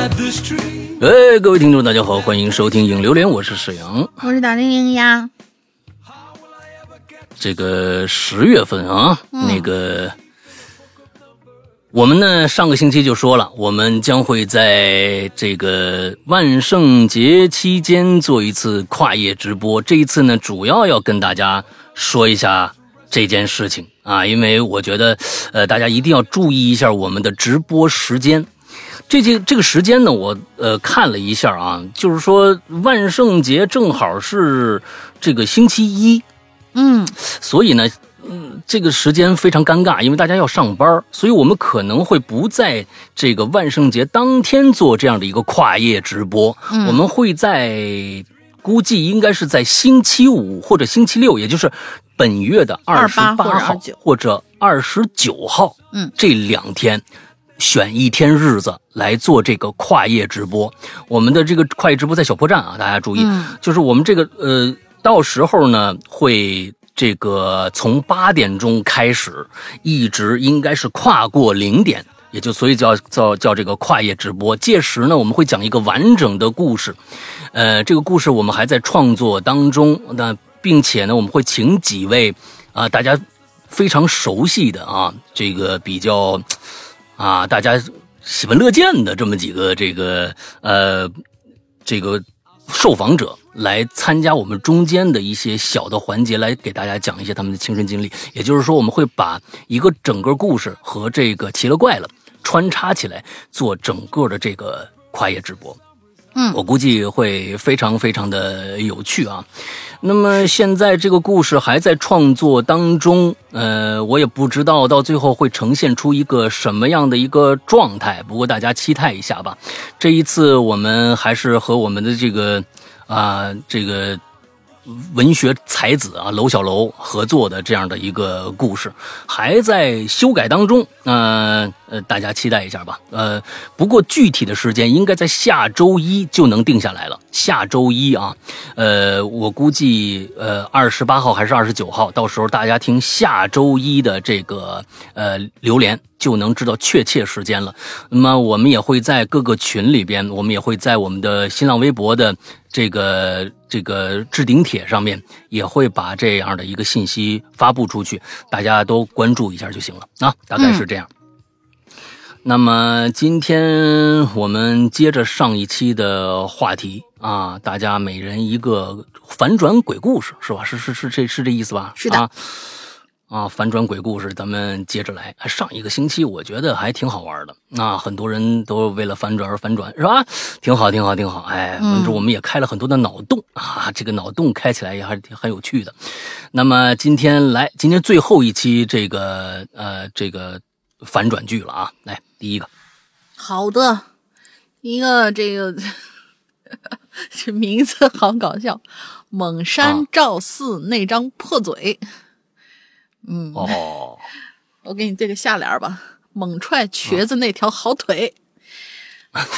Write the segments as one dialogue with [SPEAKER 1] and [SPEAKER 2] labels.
[SPEAKER 1] 哎，各位听众，大家好，欢迎收听影榴莲，我是沈阳，
[SPEAKER 2] 我是大玲玲呀。
[SPEAKER 1] 这个十月份啊，那个我们呢，上个星期就说了，我们将会在这个万圣节期间做一次跨夜直播。这一次呢，主要要跟大家说一下这件事情啊，因为我觉得，呃，大家一定要注意一下我们的直播时间。这这这个时间呢，我呃看了一下啊，就是说万圣节正好是这个星期一。
[SPEAKER 2] 嗯，
[SPEAKER 1] 所以呢，嗯，这个时间非常尴尬，因为大家要上班，所以我们可能会不在这个万圣节当天做这样的一个跨夜直播，我们会在估计应该是在星期五或者星期六，也就是本月的二十八号或者二十九号，
[SPEAKER 2] 嗯，
[SPEAKER 1] 这两天选一天日子来做这个跨夜直播。我们的这个跨夜直播在小破站啊，大家注意，就是我们这个呃。到时候呢，会这个从八点钟开始，一直应该是跨过零点，也就所以叫叫叫这个跨夜直播。届时呢，我们会讲一个完整的故事，呃，这个故事我们还在创作当中。那并且呢，我们会请几位啊，大家非常熟悉的啊，这个比较啊，大家喜闻乐见的这么几个这个呃，这个。受访者来参加我们中间的一些小的环节，来给大家讲一些他们的亲身经历。也就是说，我们会把一个整个故事和这个奇了怪了穿插起来，做整个的这个跨页直播。
[SPEAKER 2] 嗯，
[SPEAKER 1] 我估计会非常非常的有趣啊。那么现在这个故事还在创作当中，呃，我也不知道到最后会呈现出一个什么样的一个状态。不过大家期待一下吧。这一次我们还是和我们的这个啊这个。文学才子啊，楼小楼合作的这样的一个故事，还在修改当中。呃呃，大家期待一下吧。呃，不过具体的时间应该在下周一就能定下来了。下周一啊，呃，我估计呃二十八号还是二十九号，到时候大家听下周一的这个呃榴莲就能知道确切时间了。那么我们也会在各个群里边，我们也会在我们的新浪微博的。这个这个置顶帖上面也会把这样的一个信息发布出去，大家都关注一下就行了啊，大概是这样。那么今天我们接着上一期的话题啊，大家每人一个反转鬼故事是吧？是是是，这是这意思吧？
[SPEAKER 2] 是的。
[SPEAKER 1] 啊，反转鬼故事，咱们接着来。上一个星期我觉得还挺好玩的，那很多人都为了反转而反转，是吧？挺好，挺好，挺好。哎，反正我们也开了很多的脑洞啊，这个脑洞开起来也还是挺很有趣的。那么今天来，今天最后一期这个呃这个反转剧了啊，来第一个。
[SPEAKER 2] 好的，一个这个 这名字好搞笑，蒙山赵四那张破嘴。嗯
[SPEAKER 1] 哦，
[SPEAKER 2] 我给你对个下联吧，猛踹瘸子那条好腿。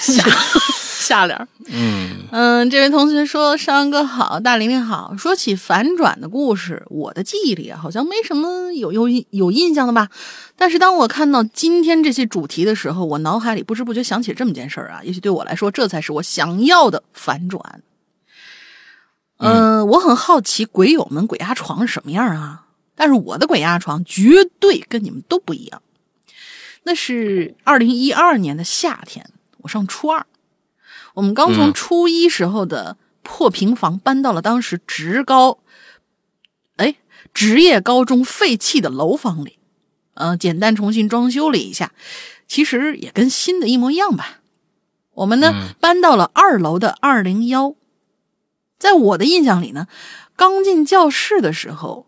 [SPEAKER 2] 下 下联，
[SPEAKER 1] 嗯
[SPEAKER 2] 嗯，这位同学说：“山哥好，大玲玲好。说起反转的故事，我的记忆里好像没什么有有有印象的吧。但是当我看到今天这些主题的时候，我脑海里不知不觉想起这么件事儿啊。也许对我来说，这才是我想要的反转。嗯，我很好奇鬼友们鬼压床是什么样啊？”但是我的鬼压床绝对跟你们都不一样。那是二零一二年的夏天，我上初二，我们刚从初一时候的破平房搬到了当时职高，哎，职业高中废弃的楼房里，呃，简单重新装修了一下，其实也跟新的一模一样吧。我们呢搬到了二楼的二零幺，在我的印象里呢，刚进教室的时候。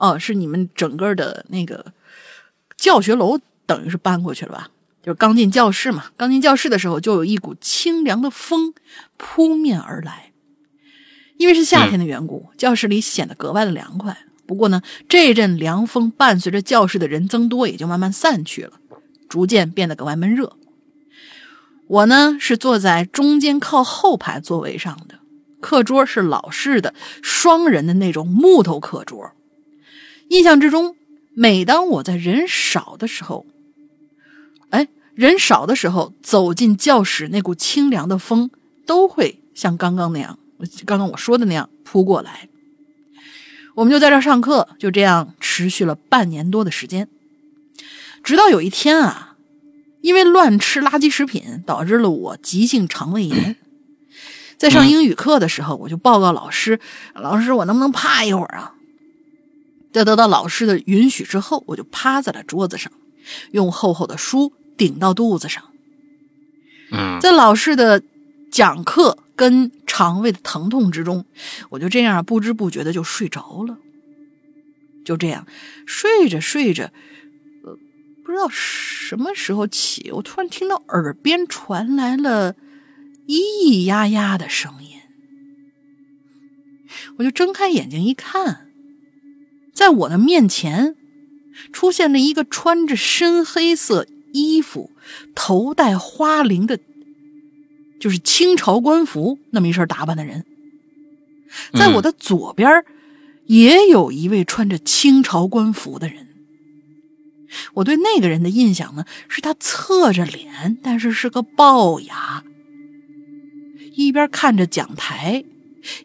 [SPEAKER 2] 哦，是你们整个的那个教学楼，等于是搬过去了吧？就是刚进教室嘛，刚进教室的时候，就有一股清凉的风扑面而来。因为是夏天的缘故，教室里显得格外的凉快。不过呢，这阵凉风伴随着教室的人增多，也就慢慢散去了，逐渐变得格外闷热。我呢是坐在中间靠后排座位上的，课桌是老式的双人的那种木头课桌。印象之中，每当我在人少的时候，哎，人少的时候，走进教室，那股清凉的风都会像刚刚那样，刚刚我说的那样扑过来。我们就在这上课，就这样持续了半年多的时间，直到有一天啊，因为乱吃垃圾食品，导致了我急性肠胃炎。在上英语课的时候，我就报告老师：“老师，我能不能趴一会儿啊？”在得到老师的允许之后，我就趴在了桌子上，用厚厚的书顶到肚子上。
[SPEAKER 1] 嗯，
[SPEAKER 2] 在老师的讲课跟肠胃的疼痛之中，我就这样不知不觉的就睡着了。就这样睡着睡着，呃，不知道什么时候起，我突然听到耳边传来了。咿咿呀呀的声音，我就睁开眼睛一看，在我的面前出现了一个穿着深黑色衣服、头戴花翎的，就是清朝官服那么一身打扮的人。在我的左边也有一位穿着清朝官服的人。我对那个人的印象呢，是他侧着脸，但是是个龅牙。一边看着讲台，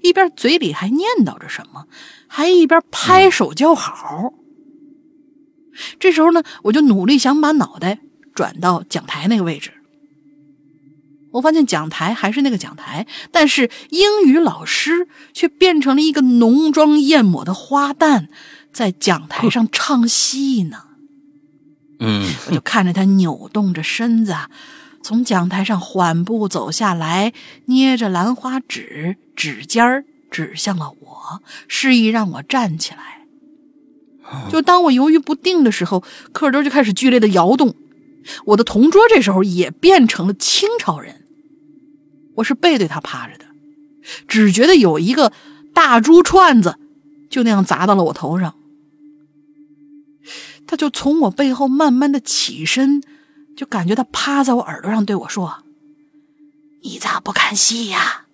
[SPEAKER 2] 一边嘴里还念叨着什么，还一边拍手叫好。这时候呢，我就努力想把脑袋转到讲台那个位置。我发现讲台还是那个讲台，但是英语老师却变成了一个浓妆艳抹的花旦，在讲台上唱戏呢。
[SPEAKER 1] 嗯，
[SPEAKER 2] 我就看着他扭动着身子。从讲台上缓步走下来，捏着兰花指，指尖儿指向了我，示意让我站起来。就当我犹豫不定的时候，课桌就开始剧烈的摇动。我的同桌这时候也变成了清朝人。我是背对他趴着的，只觉得有一个大珠串子就那样砸到了我头上。他就从我背后慢慢的起身。就感觉他趴在我耳朵上对我说：“你咋不看戏呀？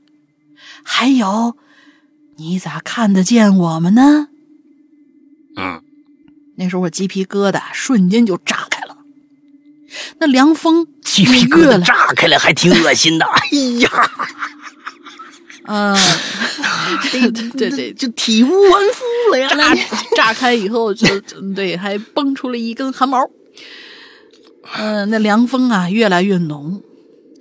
[SPEAKER 2] 还有，你咋看得见我们呢？”
[SPEAKER 1] 嗯，
[SPEAKER 2] 那时候我鸡皮疙瘩瞬间就炸开了，那凉风
[SPEAKER 1] 鸡皮疙瘩炸开了，还挺恶心的。哎呀，
[SPEAKER 2] 嗯，对对对，
[SPEAKER 1] 就体无完肤了呀！
[SPEAKER 2] 炸开以后就对，还蹦出了一根汗毛。嗯，那凉风啊越来越浓，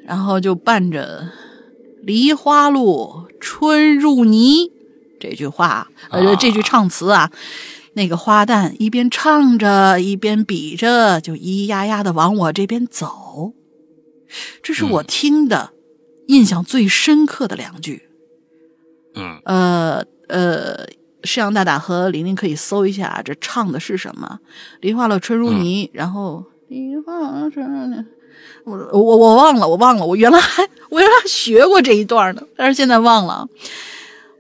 [SPEAKER 2] 然后就伴着“梨花落，春入泥”这句话，呃，这句唱词啊，那个花旦一边唱着，一边比着，就咿咿呀呀的往我这边走。这是我听的印象最深刻的两句。
[SPEAKER 1] 嗯，
[SPEAKER 2] 呃呃，摄阳大大和玲玲可以搜一下，这唱的是什么？“梨花落，春入泥”，然后。梨花春，我我我忘了，我忘了，我原来还我原来还学过这一段呢，但是现在忘了。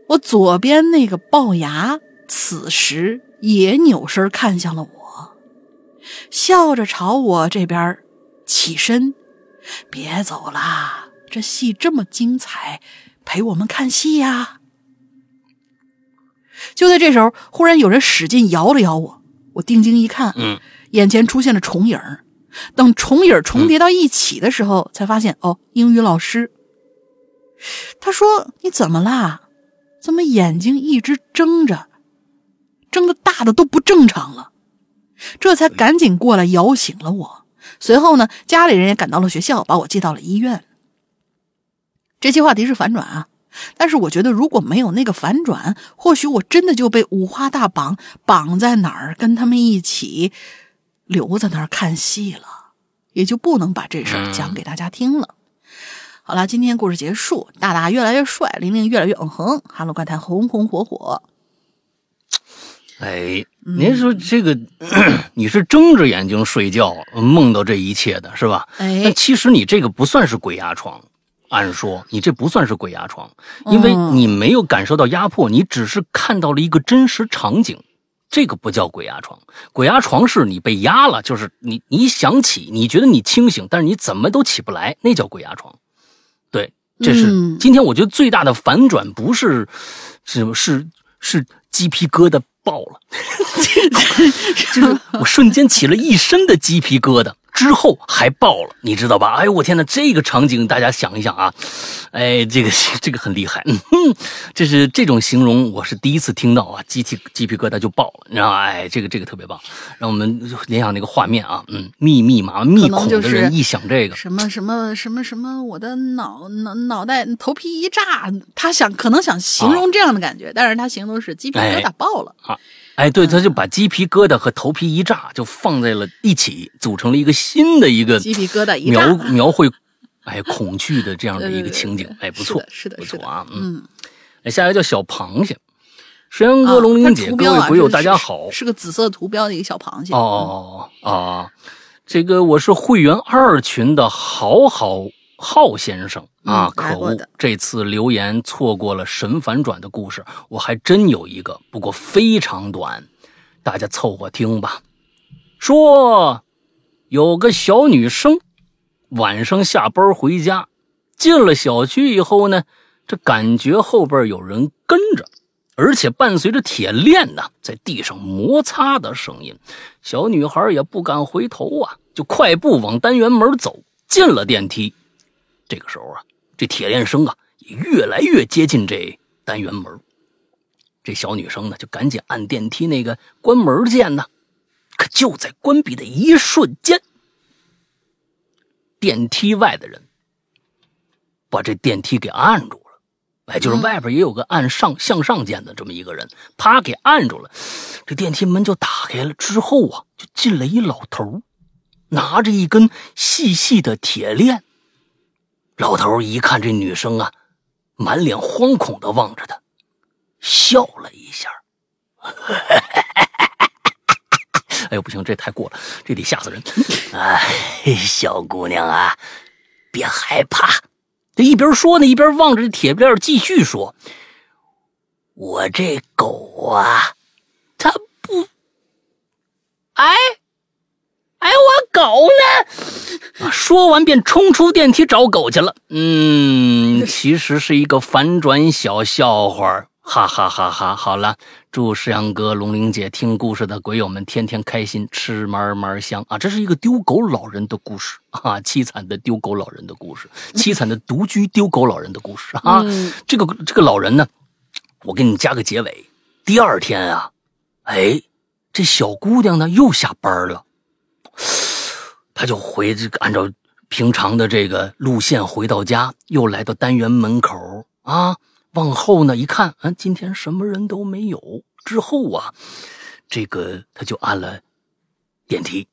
[SPEAKER 2] 我左边那个龅牙此时也扭身看向了我，笑着朝我这边起身：“别走啦，这戏这么精彩，陪我们看戏呀！”就在这时候，忽然有人使劲摇了摇我，我定睛一看，
[SPEAKER 1] 嗯。
[SPEAKER 2] 眼前出现了重影等重影重叠到一起的时候，才发现哦，英语老师。他说：“你怎么啦？怎么眼睛一直睁着，睁的大的都不正常了？”这才赶紧过来摇醒了我。随后呢，家里人也赶到了学校，把我接到了医院。这期话题是反转啊，但是我觉得如果没有那个反转，或许我真的就被五花大绑绑在哪儿，跟他们一起。留在那儿看戏了，也就不能把这事儿讲给大家听了。好了，今天故事结束，大大越来越帅，玲玲越来越嗯哼，哈喽怪谈红红火火。
[SPEAKER 1] 哎，您说这个，你是睁着眼睛睡觉梦到这一切的是吧？
[SPEAKER 2] 哎，
[SPEAKER 1] 但其实你这个不算是鬼压床，按说你这不算是鬼压床，因为你没有感受到压迫，你只是看到了一个真实场景。这个不叫鬼压床，鬼压床是你被压了，就是你你想起，你觉得你清醒，但是你怎么都起不来，那叫鬼压床。对，这是今天我觉得最大的反转，不是，是是是鸡皮疙瘩爆了，就是我瞬间起了一身的鸡皮疙瘩。之后还爆了，你知道吧？哎呦我天呐，这个场景大家想一想啊，哎，这个 这个很厉害，嗯哼，这是这种形容我是第一次听到啊，鸡皮鸡皮疙瘩就爆了，你知道吗？哎，这个这个特别棒，让我们联想那个画面啊，嗯，密密麻麻密孔的人一想这个。
[SPEAKER 2] 什么什么什么什么，我的脑脑脑袋头皮一炸，他想可能想形容这样的感觉，但是他形容是鸡皮疙瘩爆了。
[SPEAKER 1] 啊。哎，对，他就把鸡皮疙瘩和头皮一炸，就放在了一起，组成了一个新的一个
[SPEAKER 2] 鸡皮疙瘩
[SPEAKER 1] 描描绘，哎，恐惧的这样的一个情景，哎，不错，
[SPEAKER 2] 是的，
[SPEAKER 1] 不错啊，嗯，哎，下一个叫小螃蟹，石羊哥、龙玲姐，各位鬼友大家好，
[SPEAKER 2] 是个紫色图标的一个小螃蟹，
[SPEAKER 1] 哦哦哦，这个我是会员二群的好好。浩先生啊，可恶！这次留言错过了神反转的故事，我还真有一个，不过非常短，大家凑合听吧。说有个小女生晚上下班回家，进了小区以后呢，这感觉后边有人跟着，而且伴随着铁链呢在地上摩擦的声音。小女孩也不敢回头啊，就快步往单元门走，进了电梯。这个时候啊，这铁链声啊也越来越接近这单元门。这小女生呢就赶紧按电梯那个关门键呢，可就在关闭的一瞬间，电梯外的人把这电梯给按住了。哎，就是外边也有个按上向上键的这么一个人，啪给按住了。这电梯门就打开了，之后啊就进来一老头，拿着一根细细的铁链。老头一看这女生啊，满脸惶恐的望着他，笑了一下。哎呦，不行，这太过了，这得吓死人！哎，小姑娘啊，别害怕。这一边说呢，一边望着这铁链，继续说：“我这狗啊，它不……哎。”哎，我狗呢？说完便冲出电梯找狗去了。嗯，其实是一个反转小笑话，哈哈哈哈！好了，祝石阳哥、龙玲姐听故事的鬼友们天天开心，吃嘛嘛香啊！这是一个丢狗老人的故事啊，凄惨的丢狗老人的故事，凄惨的独居丢狗老人的故事啊！这个这个老人呢，我给你加个结尾。第二天啊，哎，这小姑娘呢又下班了。他就回这个按照平常的这个路线回到家，又来到单元门口啊，往后呢一看，啊，今天什么人都没有。之后啊，这个他就按了电梯，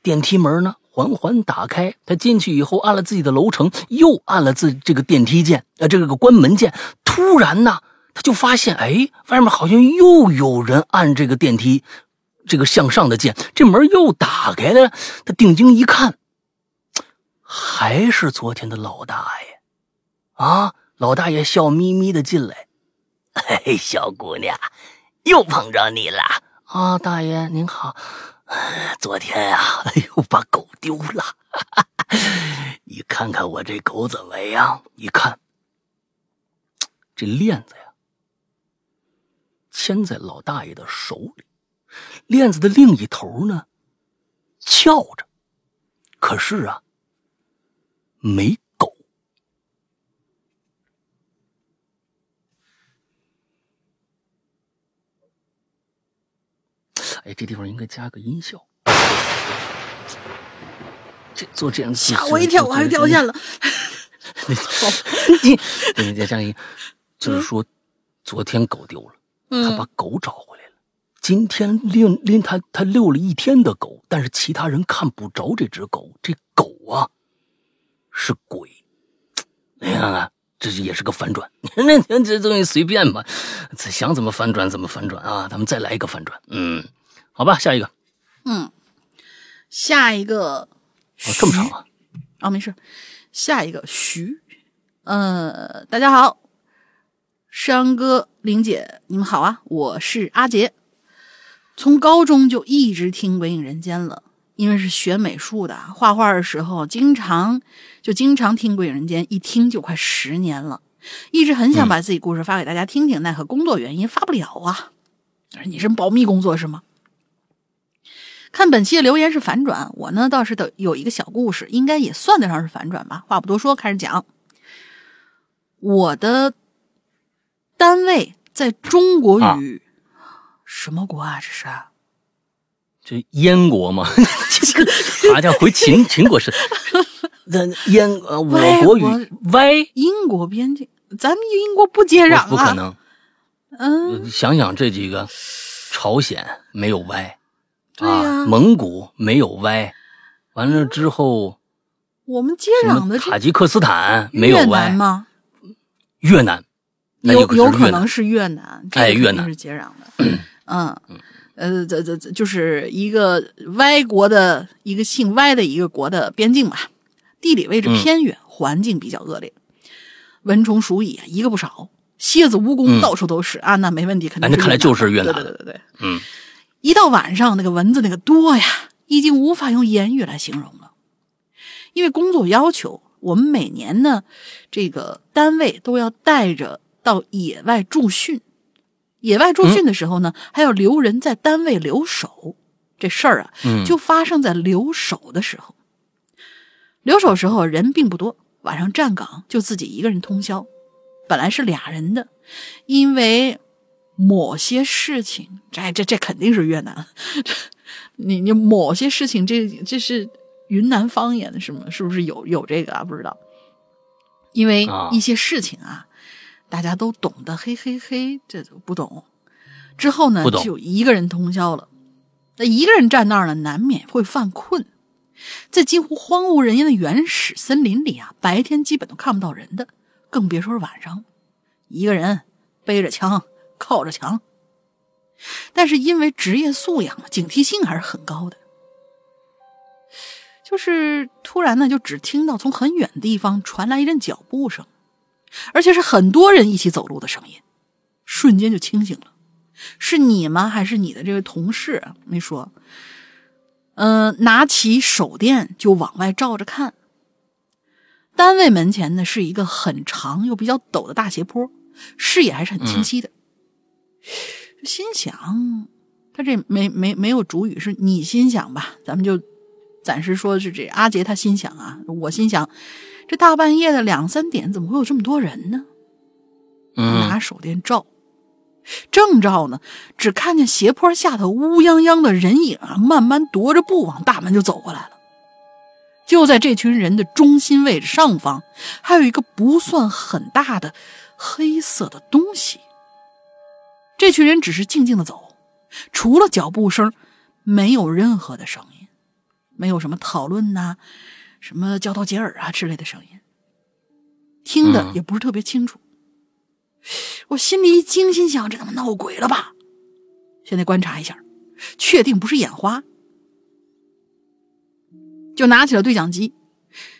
[SPEAKER 1] 电梯门呢缓缓打开。他进去以后，按了自己的楼层，又按了自这个电梯键，呃，这个关门键。突然呢，他就发现，哎，外面好像又有人按这个电梯。这个向上的键，这门又打开了。他定睛一看，还是昨天的老大爷啊！老大爷笑眯眯的进来：“嘿，小姑娘，又碰着你了啊！大爷您好，昨天呀，哎呦，把狗丢了。你看看我这狗怎么样？你看，这链子呀，牵在老大爷的手里。”链子的另一头呢，翘着，可是啊，没狗。哎，这地方应该加个音效。这做这样
[SPEAKER 2] 吓我一跳，我还掉线了。
[SPEAKER 1] 你就是说，昨天狗丢了，他把狗找回来。今天拎拎他他遛了一天的狗，但是其他人看不着这只狗。这狗啊，是鬼。你看看，这也是个反转。那这东西随便吧，想怎么反转怎么反转啊！咱们再来一个反转。嗯，好吧，下一个。
[SPEAKER 2] 嗯，下一个。
[SPEAKER 1] 哦，这么长啊？
[SPEAKER 2] 哦，没事。下一个徐。呃，大家好，山哥、玲姐，你们好啊！我是阿杰。从高中就一直听《鬼影人间》了，因为是学美术的，画画的时候经常就经常听《鬼影人间》，一听就快十年了。一直很想把自己故事发给大家听听，奈何工作原因发不了啊。你是保密工作是吗？看本期的留言是反转，我呢倒是的有一个小故事，应该也算得上是反转吧。话不多说，开始讲。我的单位在中国与什么国啊？这是
[SPEAKER 1] 这燕国吗？好像回秦秦国是 那燕呃，我国与歪
[SPEAKER 2] 英国边境，咱们英国不接壤啊，
[SPEAKER 1] 不可能。
[SPEAKER 2] 嗯，
[SPEAKER 1] 想想这几个，朝鲜没有歪，
[SPEAKER 2] 对呀，
[SPEAKER 1] 蒙古没有歪，完了之后，
[SPEAKER 2] 我们接壤的
[SPEAKER 1] 塔吉克斯坦没有歪
[SPEAKER 2] 吗？
[SPEAKER 1] 越南，
[SPEAKER 2] 有有可能是越南，
[SPEAKER 1] 哎，越南
[SPEAKER 2] 是接壤的，嗯，呃，这这这就是一个歪国的一个姓歪的一个国的边境吧，地理位置偏远，环境比较恶劣，蚊虫鼠蚁一个不少。蝎子、蜈蚣到处都是啊，那没问题，肯定。
[SPEAKER 1] 那看来就是越南。
[SPEAKER 2] 对对对对，
[SPEAKER 1] 嗯。
[SPEAKER 2] 一到晚上，那个蚊子那个多呀，已经无法用言语来形容了。因为工作要求，我们每年呢，这个单位都要带着到野外驻训。野外驻训的时候呢，还要留人在单位留守。这事儿啊，就发生在留守的时候。留守时候人并不多，晚上站岗就自己一个人通宵。本来是俩人的，因为某些事情，这这这肯定是越南。你你某些事情，这这是云南方言是吗？是不是有有这个啊？不知道。因为一些事情啊，大家都懂得，嘿嘿嘿，这都不懂。之后呢，就一个人通宵了。那一个人站那儿呢，难免会犯困。在几乎荒无人烟的原始森林里啊，白天基本都看不到人的。更别说是晚上，一个人背着枪靠着墙。但是因为职业素养警惕性还是很高的。就是突然呢，就只听到从很远的地方传来一阵脚步声，而且是很多人一起走路的声音，瞬间就清醒了。是你吗？还是你的这位同事？没说。嗯，拿起手电就往外照着看。单位门前呢是一个很长又比较陡的大斜坡，视野还是很清晰的。心想，他这没没没有主语，是你心想吧？咱们就暂时说是这阿杰他心想啊。我心想，这大半夜的两三点，怎么会有这么多人呢？拿手电照，正照呢，只看见斜坡下头乌泱泱的人影啊，慢慢踱着步往大门就走过来了。就在这群人的中心位置上方，还有一个不算很大的黑色的东西。这群人只是静静的走，除了脚步声，没有任何的声音，没有什么讨论呐，什么交头接耳啊之类的声音，听的也不是特别清楚。我心里一惊，心想：这他妈闹鬼了吧？现在观察一下，确定不是眼花。就拿起了对讲机，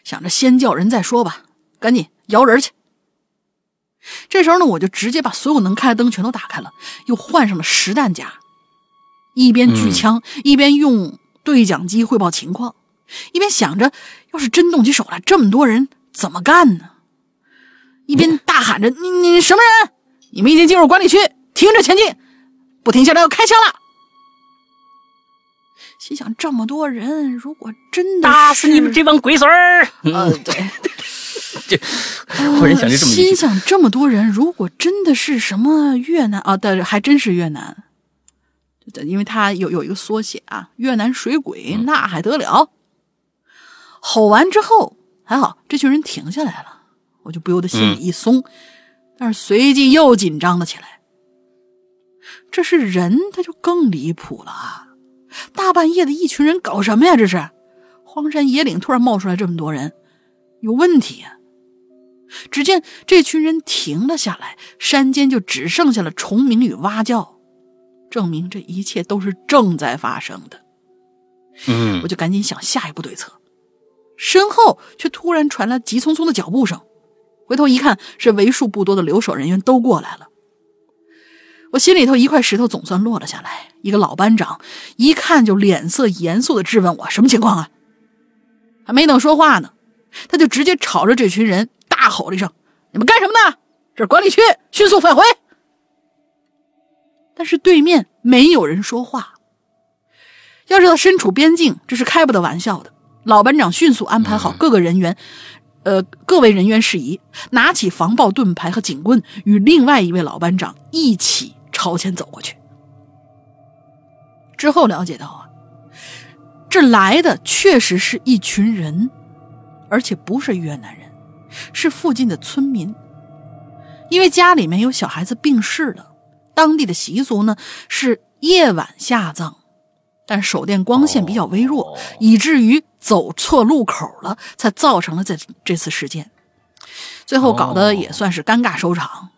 [SPEAKER 2] 想着先叫人再说吧，赶紧摇人去。这时候呢，我就直接把所有能开的灯全都打开了，又换上了实弹夹，一边举枪，一边用对讲机汇报情况，一边想着，要是真动起手来，这么多人怎么干呢？一边大喊着：“你你什么人？你们已经进入管理区，停止前进，不停下来要开枪了。”心想这么多人，如果真的
[SPEAKER 1] 打死你们这帮龟孙儿！
[SPEAKER 2] 嗯，对，
[SPEAKER 1] 这忽然想就这么
[SPEAKER 2] 心想这么多人，如果真的是什么越南啊，但还真是越南，因为他有有一个缩写啊，越南水鬼，那还得了？吼完之后还好，这群人停下来了，我就不由得心里一松，但是随即又紧张了起来。这是人，他就更离谱了啊！大半夜的一群人搞什么呀？这是荒山野岭突然冒出来这么多人，有问题呀！只见这群人停了下来，山间就只剩下了虫鸣与蛙叫，证明这一切都是正在发生的。
[SPEAKER 1] 嗯，
[SPEAKER 2] 我就赶紧想下一步对策，身后却突然传来急匆匆的脚步声，回头一看，是为数不多的留守人员都过来了。我心里头一块石头总算落了下来。一个老班长一看就脸色严肃的质问我：“什么情况啊？”还没等说话呢，他就直接朝着这群人大吼了一声：“你们干什么呢？这是管理区，迅速返回！”但是对面没有人说话。要知道，身处边境，这是开不得玩笑的。老班长迅速安排好各个人员，呃，各位人员事宜，拿起防爆盾牌和警棍，与另外一位老班长一起朝前走过去。之后了解到啊，这来的确实是一群人，而且不是越南人，是附近的村民。因为家里面有小孩子病逝了，当地的习俗呢是夜晚下葬，但手电光线比较微弱，以至于走错路口了，才造成了这这次事件。最后搞得也算是尴尬收场。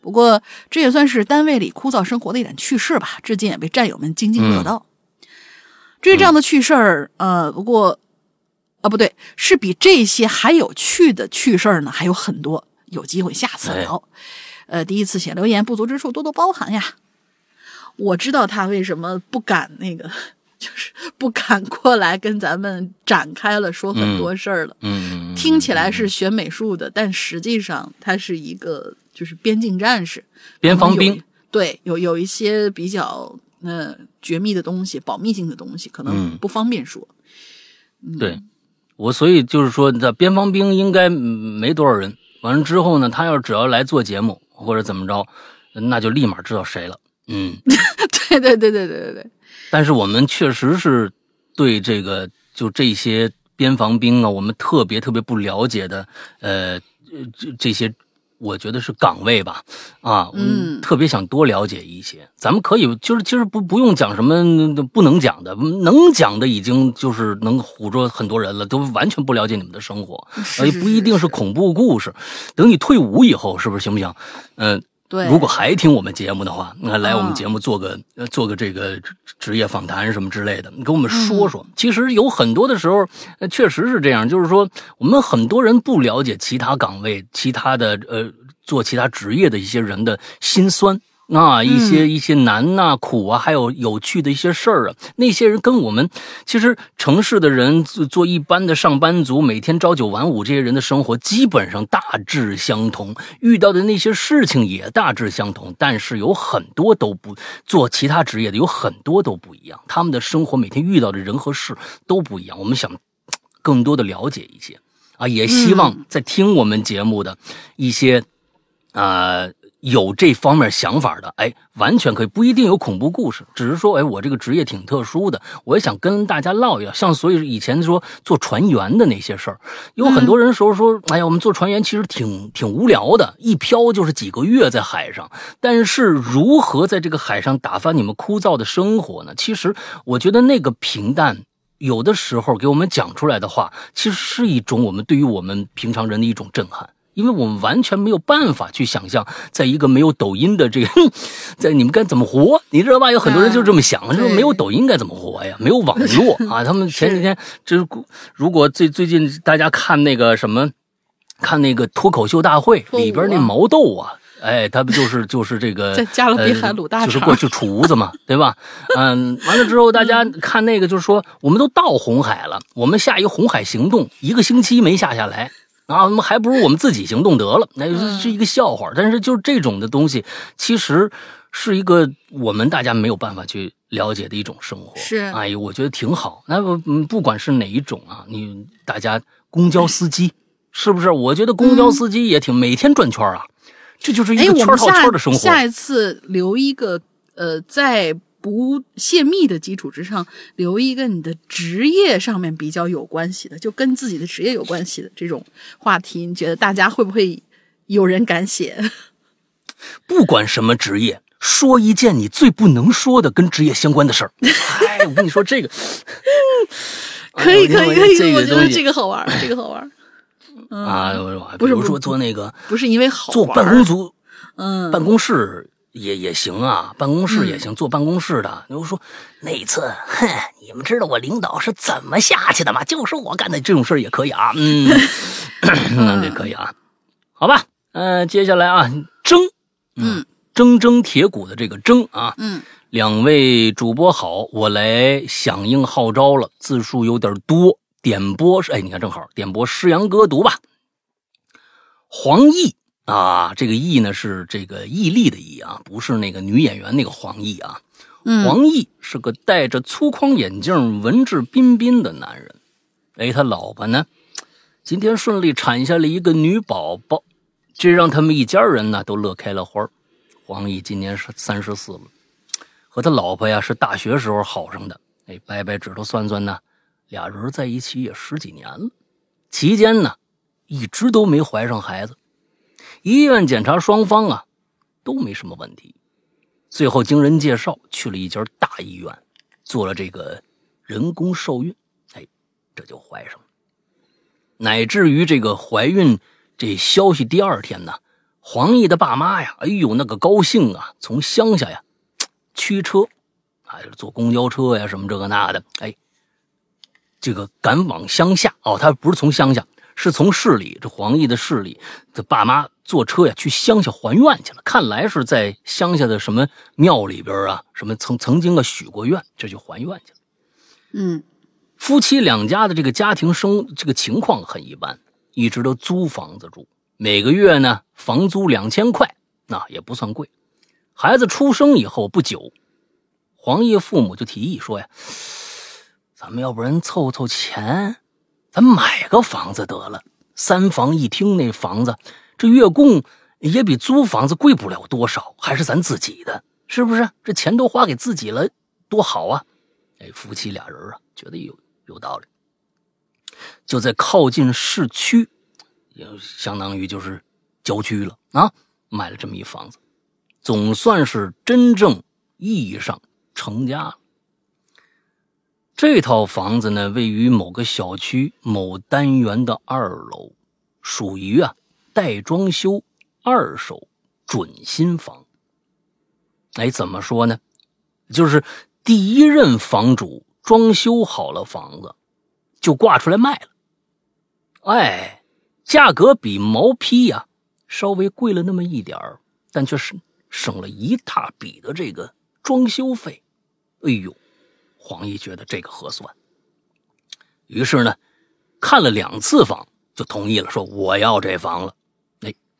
[SPEAKER 2] 不过这也算是单位里枯燥生活的一点趣事吧，至今也被战友们津津乐道。至于这样的趣事儿，呃，不过啊，不对，是比这些还有趣的趣事儿呢，还有很多。有机会下次聊。呃，第一次写留言，不足之处多多包涵呀。我知道他为什么不敢那个，就是不敢过来跟咱们展开了说很多事儿了。
[SPEAKER 1] 嗯，
[SPEAKER 2] 听起来是学美术的，但实际上他是一个就是边境战士、
[SPEAKER 1] 边防兵。
[SPEAKER 2] 对，有有一些比较呃绝密的东西、保密性的东西，可能不方便说。
[SPEAKER 1] 对，我所以就是说，这边防兵应该没多少人。完了之后呢，他要只要来做节目或者怎么着，那就立马知道谁了。嗯，
[SPEAKER 2] 对对对对对对对。
[SPEAKER 1] 但是我们确实是对这个就这些边防兵啊，我们特别特别不了解的，呃，这这些。我觉得是岗位吧，啊，
[SPEAKER 2] 嗯，
[SPEAKER 1] 特别想多了解一些。咱们可以就是其实不不用讲什么不能讲的，能讲的已经就是能唬住很多人了，都完全不了解你们的生活，
[SPEAKER 2] 也
[SPEAKER 1] 不一定是恐怖故事。等你退伍以后，是不是行不行？嗯。
[SPEAKER 2] 对，
[SPEAKER 1] 如果还听我们节目的话，那来我们节目做个做个这个职业访谈什么之类的，你跟我们说说。其实有很多的时候，确实是这样，就是说我们很多人不了解其他岗位、其他的呃做其他职业的一些人的心酸。那一些一些难呐、苦啊，还有有趣的一些事儿啊，那些人跟我们其实城市的人做一般的上班族，每天朝九晚五，这些人的生活基本上大致相同，遇到的那些事情也大致相同，但是有很多都不做其他职业的，有很多都不一样，他们的生活每天遇到的人和事都不一样。我们想更多的了解一些啊，也希望在听我们节目的一些啊。有这方面想法的，哎，完全可以，不一定有恐怖故事，只是说，哎，我这个职业挺特殊的，我也想跟大家唠一唠。像所以以前说做船员的那些事儿，有很多人说说，哎呀，我们做船员其实挺挺无聊的，一漂就是几个月在海上。但是如何在这个海上打发你们枯燥的生活呢？其实我觉得那个平淡，有的时候给我们讲出来的话，其实是一种我们对于我们平常人的一种震撼。因为我们完全没有办法去想象，在一个没有抖音的这个，在你们该怎么活？你知道吧？有很多人就这么想，就是没有抖音该怎么活呀？没有网络啊？他们前几天就是，如果最最近大家看那个什么，看那个脱口秀大会里边那毛豆啊，哎，他不就是 就是这个
[SPEAKER 2] 在加勒比海卤大
[SPEAKER 1] 就是过去厨子嘛，对吧？嗯，完了之后大家看那个就是说，我们都到红海了，我们下一个红海行动一个星期没下下来。啊，那么还不如我们自己行动得了，那是一个笑话。但是就是这种的东西，其实是一个我们大家没有办法去了解的一种生活。
[SPEAKER 2] 是，
[SPEAKER 1] 哎，我觉得挺好。那不，不管是哪一种啊，你大家公交司机是不是？我觉得公交司机也挺每天转圈啊，这就是一个圈套圈的生活。
[SPEAKER 2] 下一次留一个呃，在。不泄密的基础之上，留一个你的职业上面比较有关系的，就跟自己的职业有关系的这种话题，你觉得大家会不会有人敢写？
[SPEAKER 1] 不管什么职业，说一件你最不能说的跟职业相关的事儿。哎，我跟你说这个，
[SPEAKER 2] 可以可以可以，我觉得这个好玩，这个好玩。
[SPEAKER 1] 啊，比如说做那个，
[SPEAKER 2] 不是因为好
[SPEAKER 1] 做办公族，
[SPEAKER 2] 嗯，
[SPEAKER 1] 办公室。也也行啊，办公室也行，坐办公室的。你说那次，哼，你们知道我领导是怎么下去的吗？就是我干的这种事也可以啊，嗯，那这可以啊，好吧，嗯，接下来啊，铮，嗯，铮铮铁骨的这个铮啊，
[SPEAKER 2] 嗯，
[SPEAKER 1] 两位主播好，我来响应号召了，字数有点多，点播是，哎，你看正好点播诗阳哥读吧，黄奕。啊，这个“毅”呢是这个毅力的“毅”啊，不是那个女演员那个黄奕啊。黄奕是个戴着粗框眼镜、文质彬彬的男人。哎，他老婆呢，今天顺利产下了一个女宝宝，这让他们一家人呢都乐开了花。黄奕今年是三十四了，和他老婆呀是大学时候好上的。哎，掰掰指头算算呢，俩人在一起也十几年了，期间呢一直都没怀上孩子。医院检查双方啊都没什么问题。最后，经人介绍去了一家大医院，做了这个人工受孕，哎，这就怀上了。乃至于这个怀孕这消息第二天呢，黄奕的爸妈呀，哎呦那个高兴啊，从乡下呀驱车，啊坐公交车呀什么这个那的，哎，这个赶往乡下哦，他不是从乡下，是从市里这黄奕的市里，这爸妈。坐车呀，去乡下还愿去了。看来是在乡下的什么庙里边啊，什么曾曾经啊许过愿，这就还愿去了。
[SPEAKER 2] 嗯，
[SPEAKER 1] 夫妻两家的这个家庭生这个情况很一般，一直都租房子住，每个月呢房租两千块，那也不算贵。孩子出生以后不久，黄奕父母就提议说呀：“咱们要不然凑凑钱，咱买个房子得了，三房一厅那房子。”这月供也比租房子贵不了多少，还是咱自己的，是不是？这钱都花给自己了，多好啊！哎，夫妻俩人啊，觉得有有道理，就在靠近市区，也相当于就是郊区了啊，买了这么一房子，总算是真正意义上成家了。这套房子呢，位于某个小区某单元的二楼，属于啊。带装修二手准新房，哎，怎么说呢？就是第一任房主装修好了房子，就挂出来卖了。哎，价格比毛坯呀稍微贵了那么一点儿，但却是省了一大笔的这个装修费。哎呦，黄奕觉得这个合算，于是呢，看了两次房就同意了，说我要这房了。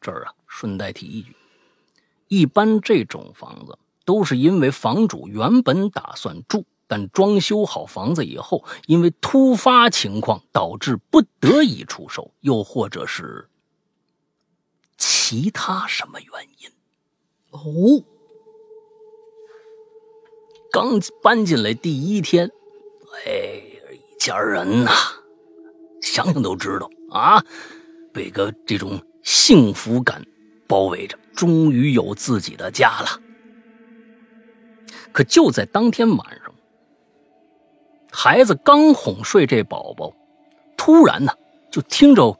[SPEAKER 1] 这儿啊，顺带提一句，一般这种房子都是因为房主原本打算住，但装修好房子以后，因为突发情况导致不得已出售，又或者是其他什么原因。
[SPEAKER 2] 哦，
[SPEAKER 1] 刚搬进来第一天，哎，一家人呐，想想都知道啊，被个这种。幸福感包围着，终于有自己的家了。可就在当天晚上，孩子刚哄睡这宝宝，突然呢，就听着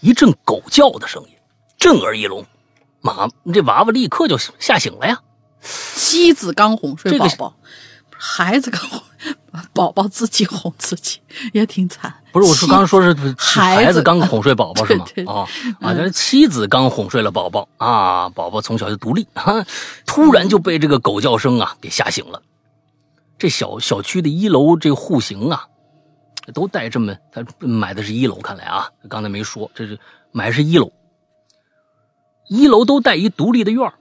[SPEAKER 1] 一阵狗叫的声音，震耳欲聋。妈，这娃娃立刻就吓醒了呀。
[SPEAKER 2] 妻子刚哄睡宝宝，孩子刚哄。宝宝自己哄自己也挺惨，
[SPEAKER 1] 不是？我是刚刚说是孩
[SPEAKER 2] 子
[SPEAKER 1] 刚哄睡宝宝 是吗？啊啊！这妻子刚哄睡了宝宝啊，宝宝从小就独立啊，突然就被这个狗叫声啊给吓醒了。这小小区的一楼这个户型啊，都带这么，他买的是一楼，看来啊，刚才没说，这是买是一楼，一楼都带一独立的院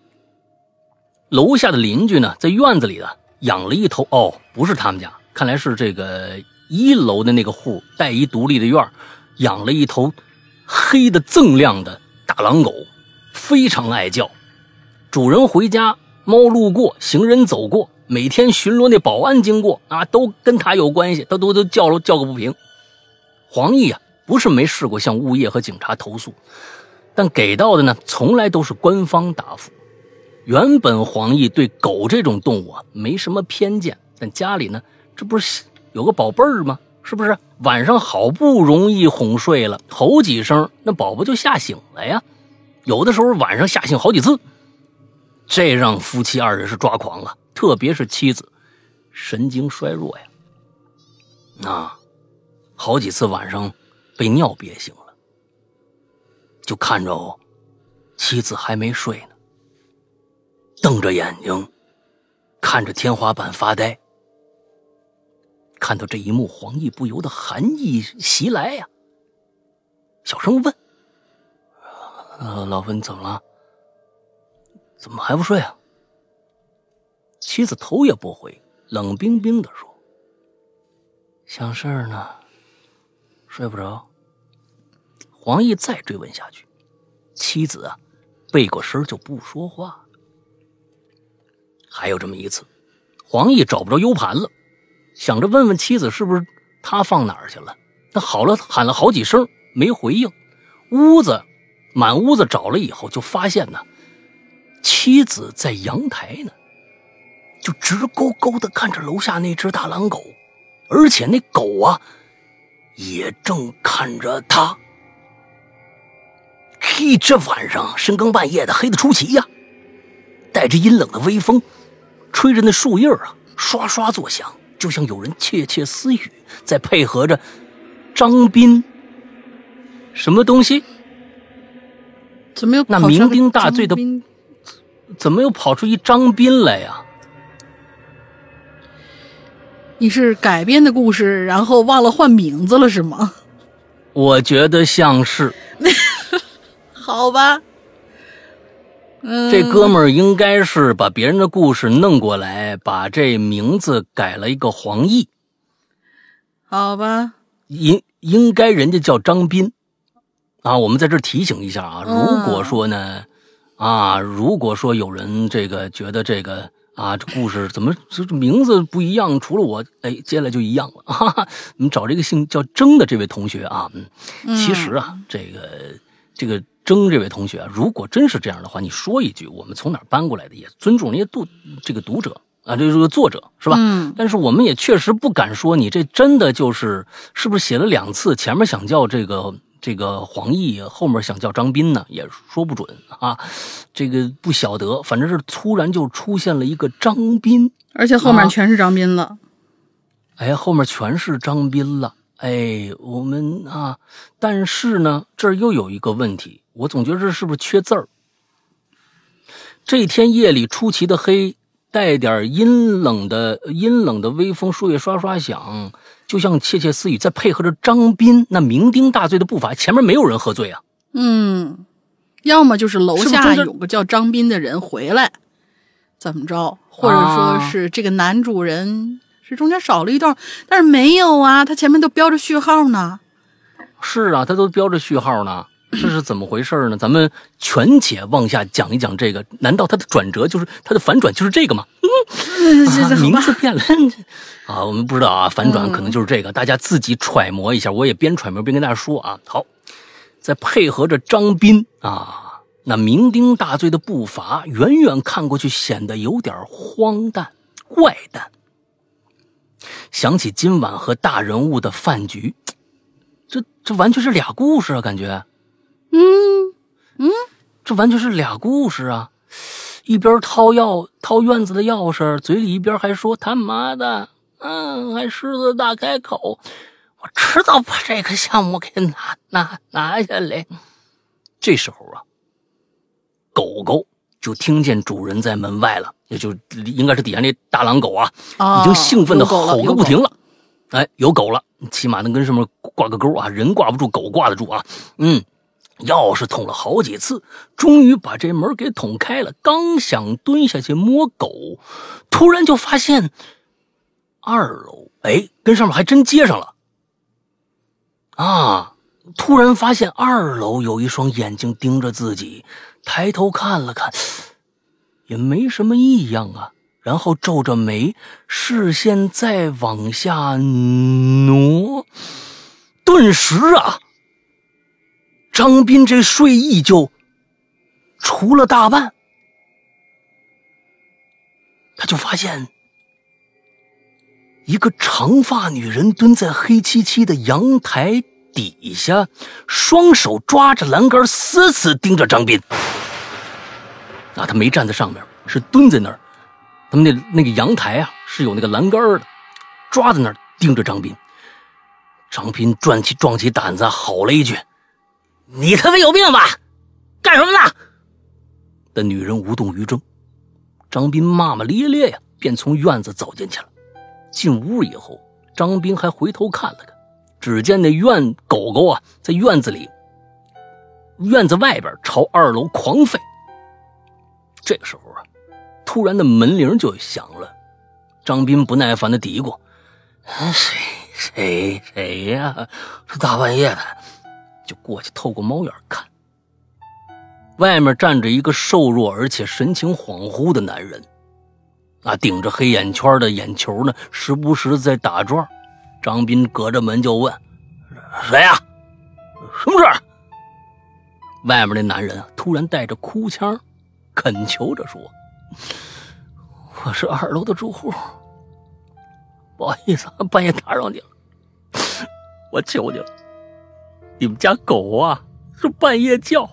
[SPEAKER 1] 楼下的邻居呢，在院子里呢养了一头哦，不是他们家。看来是这个一楼的那个户带一独立的院养了一头黑的锃亮的大狼狗，非常爱叫。主人回家，猫路过，行人走过，每天巡逻那保安经过啊，都跟他有关系，他都都叫了叫个不平。黄奕啊，不是没试过向物业和警察投诉，但给到的呢，从来都是官方答复。原本黄奕对狗这种动物啊，没什么偏见，但家里呢。这不是有个宝贝儿吗？是不是晚上好不容易哄睡了，吼几声，那宝宝就吓醒了呀？有的时候晚上吓醒好几次，这让夫妻二人是抓狂啊！特别是妻子，神经衰弱呀，啊，好几次晚上被尿憋醒了，就看着妻子还没睡呢，瞪着眼睛看着天花板发呆。看到这一幕，黄奕不由得寒意袭来呀。小声问：“，老婆，你怎么了？怎么还不睡啊？”妻子头也不回，冷冰冰的说：“想事儿呢，睡不着。”黄奕再追问下去，妻子啊，背过身就不说话。还有这么一次，黄奕找不着 U 盘了，想着问问妻子是不是他放哪儿去了。他好了，喊了好几声没回应。屋子满屋子找了以后，就发现呢，妻子在阳台呢，就直勾勾的看着楼下那只大狼狗，而且那狗啊，也正看着他。嘿，这晚上深更半夜的，黑的出奇呀，带着阴冷的微风。吹着那树叶啊，刷刷作响，就像有人窃窃私语。再配合着张斌，什么东西？
[SPEAKER 2] 怎么又
[SPEAKER 1] 那酩酊大醉的？怎么又跑出一张斌来呀？
[SPEAKER 2] 你是改编的故事，然后忘了换名字了是吗？
[SPEAKER 1] 我觉得像是。
[SPEAKER 2] 好吧。
[SPEAKER 1] 这哥们儿应该是把别人的故事弄过来，把这名字改了一个黄奕。
[SPEAKER 2] 好吧，
[SPEAKER 1] 应应该人家叫张斌啊。我们在这提醒一下啊，如果说呢，啊，如果说有人这个觉得这个啊，这故事怎么这名字不一样？除了我，哎，接下来就一样了。哈哈，我们找这个姓叫征的这位同学啊，嗯，其实啊，这个这个。征这位同学，如果真是这样的话，你说一句，我们从哪搬过来的，也尊重人家读这个读者啊，这是个作者是吧？
[SPEAKER 2] 嗯。
[SPEAKER 1] 但是我们也确实不敢说你这真的就是是不是写了两次，前面想叫这个这个黄奕，后面想叫张斌呢，也说不准啊。这个不晓得，反正是突然就出现了一个张斌，
[SPEAKER 2] 而且后面全是张斌了。
[SPEAKER 1] 哎，后面全是张斌了。哎，我们啊，但是呢，这儿又有一个问题。我总觉得这是不是缺字儿？这天夜里出奇的黑，带点阴冷的阴冷的微风，树叶刷刷响，就像窃窃私语。再配合着张斌那酩酊大醉的步伐，前面没有人喝醉啊。
[SPEAKER 2] 嗯，要么就是楼下有个叫张斌的人回来，怎么着？或者说是这个男主人是中间少了一段，但是没有啊，它前面都标着序号呢。
[SPEAKER 1] 是啊，它都标着序号呢。这是怎么回事呢？咱们权且往下讲一讲这个。难道它的转折就是它的反转就是这个吗？
[SPEAKER 2] 嗯，
[SPEAKER 1] 名字变了啊，我们不知道啊。反转可能就是这个，大家自己揣摩一下。我也边揣摩边跟大家说啊。好，再配合着张斌啊，那酩酊大醉的步伐，远远看过去显得有点荒诞怪诞。想起今晚和大人物的饭局，这这完全是俩故事啊，感觉。
[SPEAKER 2] 嗯嗯，
[SPEAKER 1] 这完全是俩故事啊！一边掏钥掏院子的钥匙，嘴里一边还说他妈的，嗯，还狮子大开口，我迟早把这个项目给拿拿拿下来。这时候啊，狗狗就听见主人在门外了，也就应该是底下那大狼狗啊，已经兴奋的吼个不停了。哎，有狗了，起码能跟上面挂个钩啊！人挂不住，狗挂得住啊！嗯。钥匙捅了好几次，终于把这门给捅开了。刚想蹲下去摸狗，突然就发现二楼，哎，跟上面还真接上了。啊！突然发现二楼有一双眼睛盯着自己，抬头看了看，也没什么异样啊。然后皱着眉，视线再往下挪，顿时啊！张斌这睡意就除了大半，他就发现一个长发女人蹲在黑漆漆的阳台底下，双手抓着栏杆，死死盯着张斌。啊，他没站在上面，是蹲在那儿。他们那那个阳台啊是有那个栏杆的，抓在那儿盯着张斌。张斌壮起壮起胆子，吼了一句。你他妈有病吧？干什么呢？那女人无动于衷。张斌骂骂咧咧呀，便从院子走进去了。进屋以后，张斌还回头看了看，只见那院狗狗啊，在院子里、院子外边朝二楼狂吠。这个时候啊，突然的门铃就响了。张斌不耐烦的嘀咕：“谁谁谁呀？这大半夜的。”就过去透过猫眼看，外面站着一个瘦弱而且神情恍惚的男人，啊，顶着黑眼圈的眼球呢，时不时在打转。张斌隔着门就问：“谁呀？什么事？”外面那男人突然带着哭腔，恳求着说：“我是二楼的住户，不好意思，半夜打扰你了，我求你了。”你们家狗啊，是半夜叫，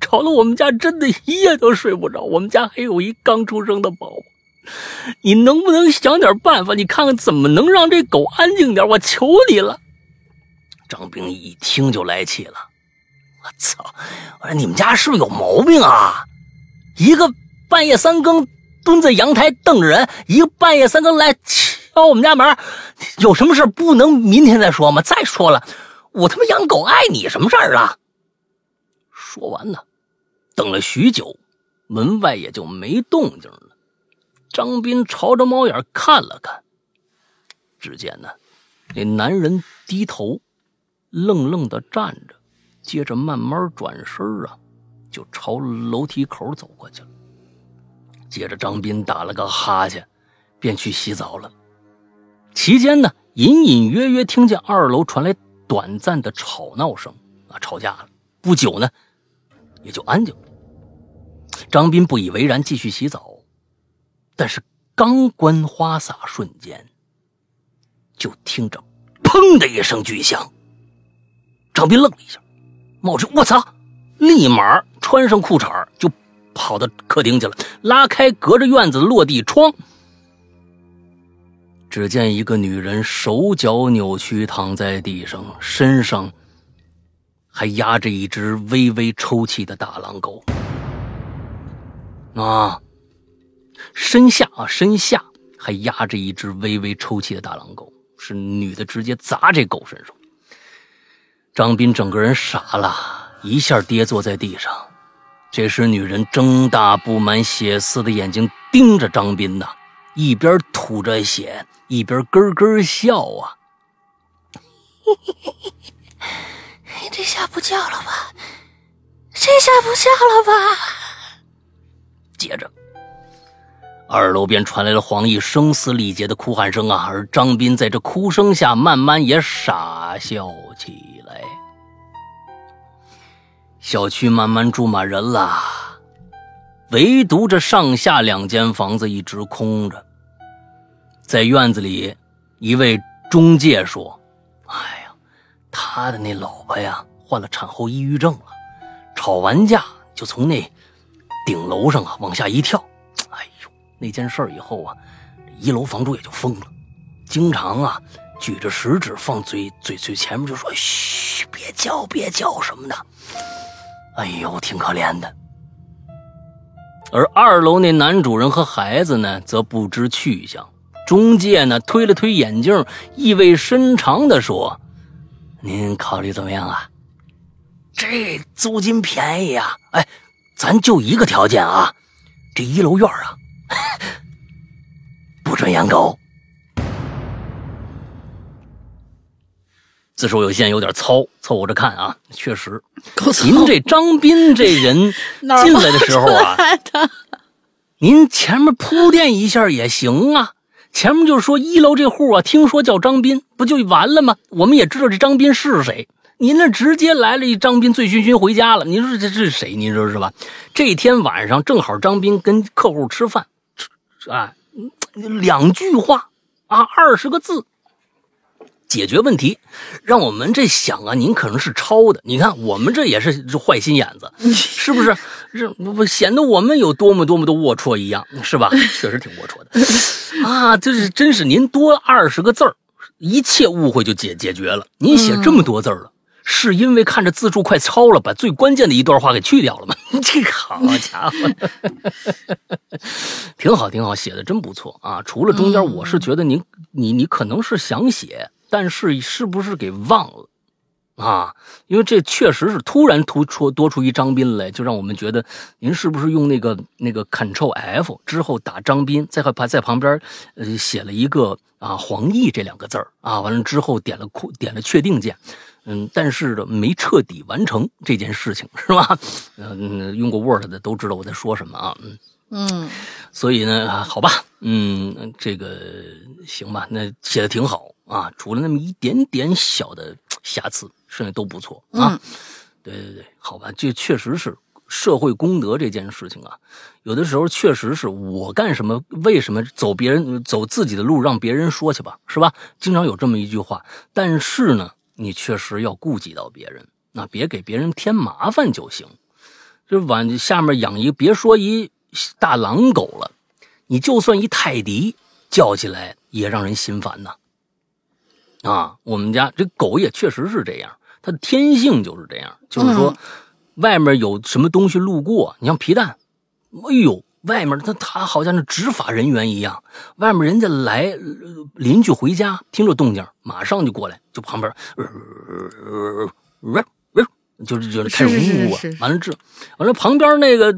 [SPEAKER 1] 吵得我们家真的一夜都睡不着。我们家还有一刚出生的宝宝，你能不能想点办法？你看看怎么能让这狗安静点？我求你了。张兵一听就来气了，我操！我说你们家是不是有毛病啊？一个半夜三更蹲在阳台瞪着人，一个半夜三更来敲我们家门，有什么事不能明天再说吗？再说了。我他妈养狗碍你什么事儿啊？说完呢，等了许久，门外也就没动静了。张斌朝着猫眼看了看，只见呢，那男人低头，愣愣的站着，接着慢慢转身啊，就朝楼梯口走过去了。接着，张斌打了个哈欠，便去洗澡了。期间呢，隐隐约约听见二楼传来。短暂的吵闹声啊，吵架了。不久呢，也就安静了。张斌不以为然，继续洗澡。但是刚关花洒，瞬间就听着“砰”的一声巨响。张斌愣了一下，冒着“我操”，立马穿上裤衩就跑到客厅去了，拉开隔着院子的落地窗。只见一个女人手脚扭曲躺在地上，身上还压着一只微微抽泣的大狼狗。啊，身下啊，身下还压着一只微微抽泣的大狼狗，是女的直接砸这狗身上。张斌整个人傻了，一下跌坐在地上。这时，女人睁大布满血丝的眼睛盯着张斌呐，一边吐着血。一边咯咯笑啊！
[SPEAKER 3] 这下不叫了吧？这下不叫了吧？
[SPEAKER 1] 接着，二楼便传来了黄奕声嘶力竭的哭喊声啊！而张斌在这哭声下，慢慢也傻笑起来。小区慢慢住满人了，唯独这上下两间房子一直空着。在院子里，一位中介说：“哎呀，他的那老婆呀，患了产后抑郁症了，吵完架就从那顶楼上啊往下一跳。哎呦，那件事以后啊，一楼房主也就疯了，经常啊举着食指放嘴嘴嘴前面就说：‘嘘，别叫，别叫什么的。’哎呦，挺可怜的。而二楼那男主人和孩子呢，则不知去向。”中介呢推了推眼镜，意味深长地说：“您考虑怎么样啊？这租金便宜啊！哎，咱就一个条件啊，这一楼院啊，不准养狗。”字数有限，有点糙，凑合着看啊。确实，您这张斌这人 进来的时候啊，您前面铺垫一下也行啊。前面就是说一楼这户啊，听说叫张斌，不就完了吗？我们也知道这张斌是谁。您那直接来了一张斌，醉醺醺回家了。您说这是谁？您说是吧？这天晚上正好张斌跟客户吃饭，啊，两句话啊，二十个字。解决问题，让我们这想啊，您可能是抄的。你看，我们这也是坏心眼子，是不是？这不不显得我们有多么多么的龌龊一样，是吧？确实挺龌龊的啊！这是真是您多二十个字儿，一切误会就解解决了。您写这么多字了，是因为看着字数快超了，把最关键的一段话给去掉了吗？这好家伙，挺好挺好，写的真不错啊！除了中间，我是觉得您你你可能是想写。但是是不是给忘了？啊，因为这确实是突然突出多出一张斌来，就让我们觉得您是不是用那个那个 Ctrl F 之后打张斌，在旁在旁边呃写了一个啊黄奕这两个字儿啊，完了之后点了库点了确定键，嗯，但是呢没彻底完成这件事情是吧？嗯，用过 Word 的都知道我在说什么啊，嗯
[SPEAKER 2] 嗯，
[SPEAKER 1] 所以呢，好吧，嗯，这个行吧，那写的挺好啊，除了那么一点点小的瑕疵。剩下都不错啊，对对对，好吧，这确实是社会公德这件事情啊，有的时候确实是我干什么，为什么走别人走自己的路，让别人说去吧，是吧？经常有这么一句话，但是呢，你确实要顾及到别人，那别给别人添麻烦就行。这往下面养一，别说一大狼狗了，你就算一泰迪叫起来也让人心烦呐。啊，我们家这狗也确实是这样。它的天性就是这样，就是说，外面有什么东西路过，你像皮蛋，哎呦，外面它它好像是执法人员一样，外面人家来邻居回家听着动静，马上就过来，就旁边，就是就是开始呜呜，完了这，完了旁边那个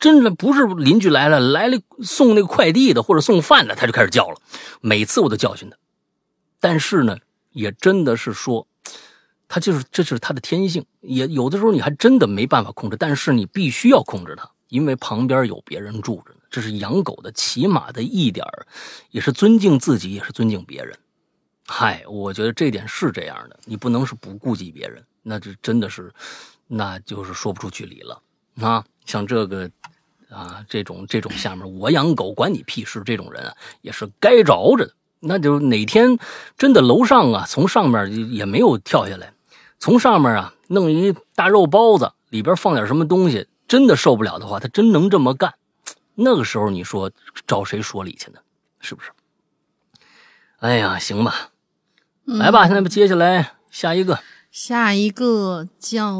[SPEAKER 1] 真的不是邻居来了，来了送那个快递的或者送饭的，他就开始叫了，每次我都教训他，但是呢，也真的是说。他就是，这就是他的天性，也有的时候你还真的没办法控制，但是你必须要控制他，因为旁边有别人住着呢。这是养狗的起码的一点也是尊敬自己，也是尊敬别人。嗨，我觉得这点是这样的，你不能是不顾及别人，那这真的是，那就是说不出去理了啊。像这个啊，这种这种下面我养狗管你屁事，这种人啊，也是该着着的。那就哪天真的楼上啊，从上面也没有跳下来。从上面啊弄一大肉包子，里边放点什么东西，真的受不了的话，他真能这么干。那个时候你说找谁说理去呢？是不是？哎呀，行吧，来吧，那么接下来下一个，
[SPEAKER 2] 下一个叫，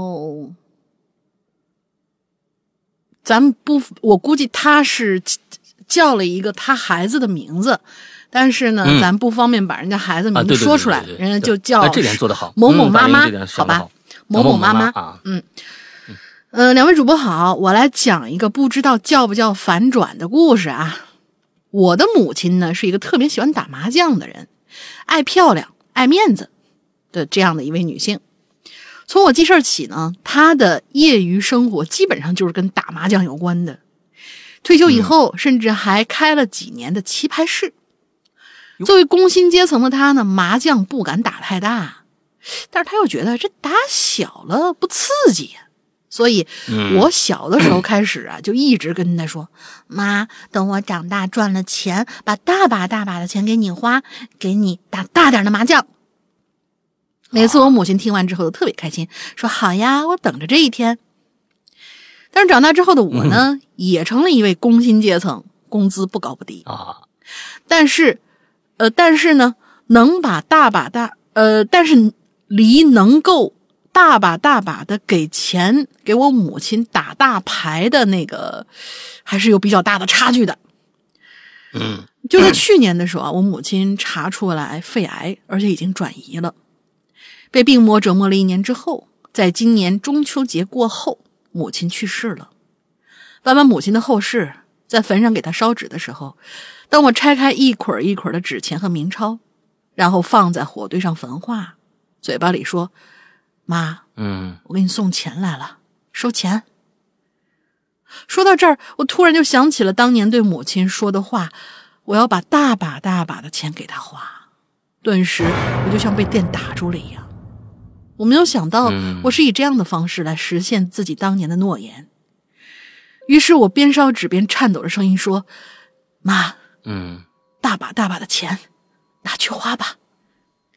[SPEAKER 2] 咱不，我估计他是叫了一个他孩子的名字。但是呢，咱不方便把人家孩子名字说出来，人家就叫
[SPEAKER 1] 这点做得好，
[SPEAKER 2] 某某妈妈，好吧，某
[SPEAKER 1] 某
[SPEAKER 2] 妈妈
[SPEAKER 1] 啊，
[SPEAKER 2] 嗯，呃，两位主播好，我来讲一个不知道叫不叫反转的故事啊。我的母亲呢是一个特别喜欢打麻将的人，爱漂亮、爱面子的这样的一位女性。从我记事起呢，她的业余生活基本上就是跟打麻将有关的。退休以后，甚至还开了几年的棋牌室。作为工薪阶层的他呢，麻将不敢打太大，但是他又觉得这打小了不刺激，所以我小的时候开始啊，就一直跟他说：“妈，等我长大赚了钱，把大把大把的钱给你花，给你打大点的麻将。”每次我母亲听完之后都特别开心，说：“好呀，我等着这一天。”但是长大之后的我呢，也成了一位工薪阶层，工资不高不低
[SPEAKER 1] 啊，
[SPEAKER 2] 但是。呃，但是呢，能把大把大呃，但是离能够大把大把的给钱给我母亲打大牌的那个，还是有比较大的差距的。
[SPEAKER 1] 嗯，
[SPEAKER 2] 就在去年的时候啊，我母亲查出来肺癌，而且已经转移了。被病魔折磨了一年之后，在今年中秋节过后，母亲去世了。办完母亲的后事，在坟上给她烧纸的时候。当我拆开一捆一捆的纸钱和冥钞，然后放在火堆上焚化，嘴巴里说：“妈，
[SPEAKER 1] 嗯，
[SPEAKER 2] 我给你送钱来了，收钱。”说到这儿，我突然就想起了当年对母亲说的话：“我要把大把大把的钱给她花。”顿时，我就像被电打住了一样。我没有想到，我是以这样的方式来实现自己当年的诺言。于是我边烧纸边颤抖着声音说：“妈。”
[SPEAKER 1] 嗯，
[SPEAKER 2] 大把大把的钱，拿去花吧，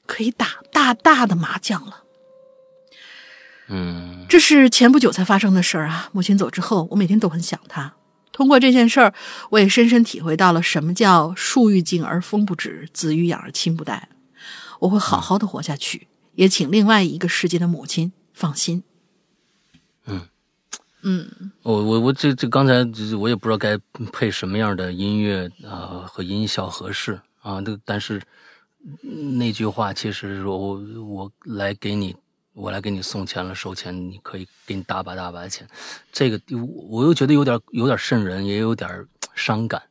[SPEAKER 2] 可以打大大的麻将了。
[SPEAKER 1] 嗯，
[SPEAKER 2] 这是前不久才发生的事儿啊。母亲走之后，我每天都很想她。通过这件事儿，我也深深体会到了什么叫树欲静而风不止，子欲养而亲不待。我会好好的活下去，也请另外一个世界的母亲放心。
[SPEAKER 1] 我我我这这刚才我也不知道该配什么样的音乐啊和音效合适啊，那但是那句话其实我我来给你我来给你送钱了，收钱，你可以给你大把大把的钱。这个我又觉得有点有点瘆人，也有点伤感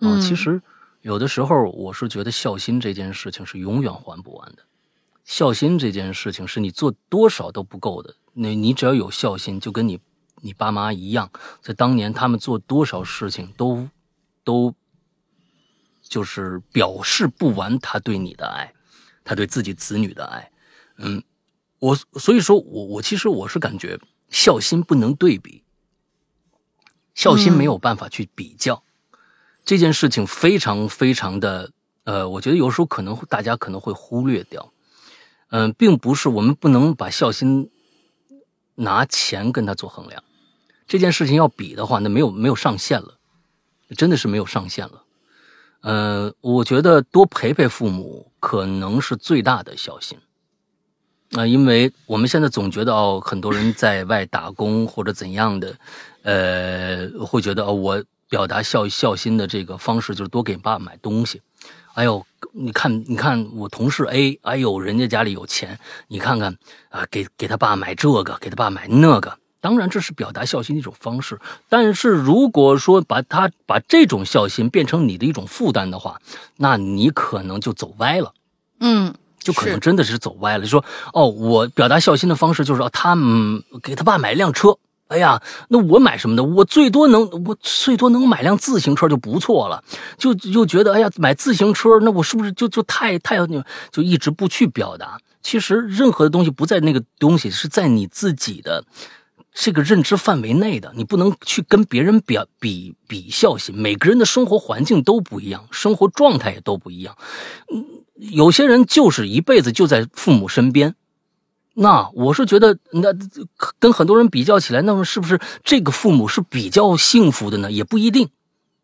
[SPEAKER 1] 啊。其实有的时候我是觉得孝心这件事情是永远还不完的。孝心这件事情是你做多少都不够的。那你只要有孝心，就跟你你爸妈一样，在当年他们做多少事情都都就是表示不完他对你的爱，他对自己子女的爱。嗯，我所以说我我其实我是感觉孝心不能对比，孝心没有办法去比较，这件事情非常非常的呃，我觉得有时候可能大家可能会忽略掉。嗯，并不是我们不能把孝心拿钱跟他做衡量，这件事情要比的话，那没有没有上限了，真的是没有上限了。呃，我觉得多陪陪父母可能是最大的孝心。啊，因为我们现在总觉得哦，很多人在外打工或者怎样的，呃，会觉得哦，我表达孝孝心的这个方式就是多给爸爸买东西。哎呦，你看，你看我同事 A，哎呦，人家家里有钱，你看看啊，给给他爸买这个，给他爸买那个，当然这是表达孝心的一种方式。但是如果说把他把这种孝心变成你的一种负担的话，那你可能就走歪了。
[SPEAKER 2] 嗯，
[SPEAKER 1] 就可能真的是走歪了。就说哦，我表达孝心的方式就是他嗯给他爸买一辆车。哎呀，那我买什么呢？我最多能，我最多能买辆自行车就不错了。就就觉得，哎呀，买自行车，那我是不是就就太太就一直不去表达？其实任何的东西不在那个东西是在你自己的这个认知范围内的，你不能去跟别人比比比孝心。每个人的生活环境都不一样，生活状态也都不一样。嗯，有些人就是一辈子就在父母身边。那我是觉得，那跟很多人比较起来，那么是不是这个父母是比较幸福的呢？也不一定。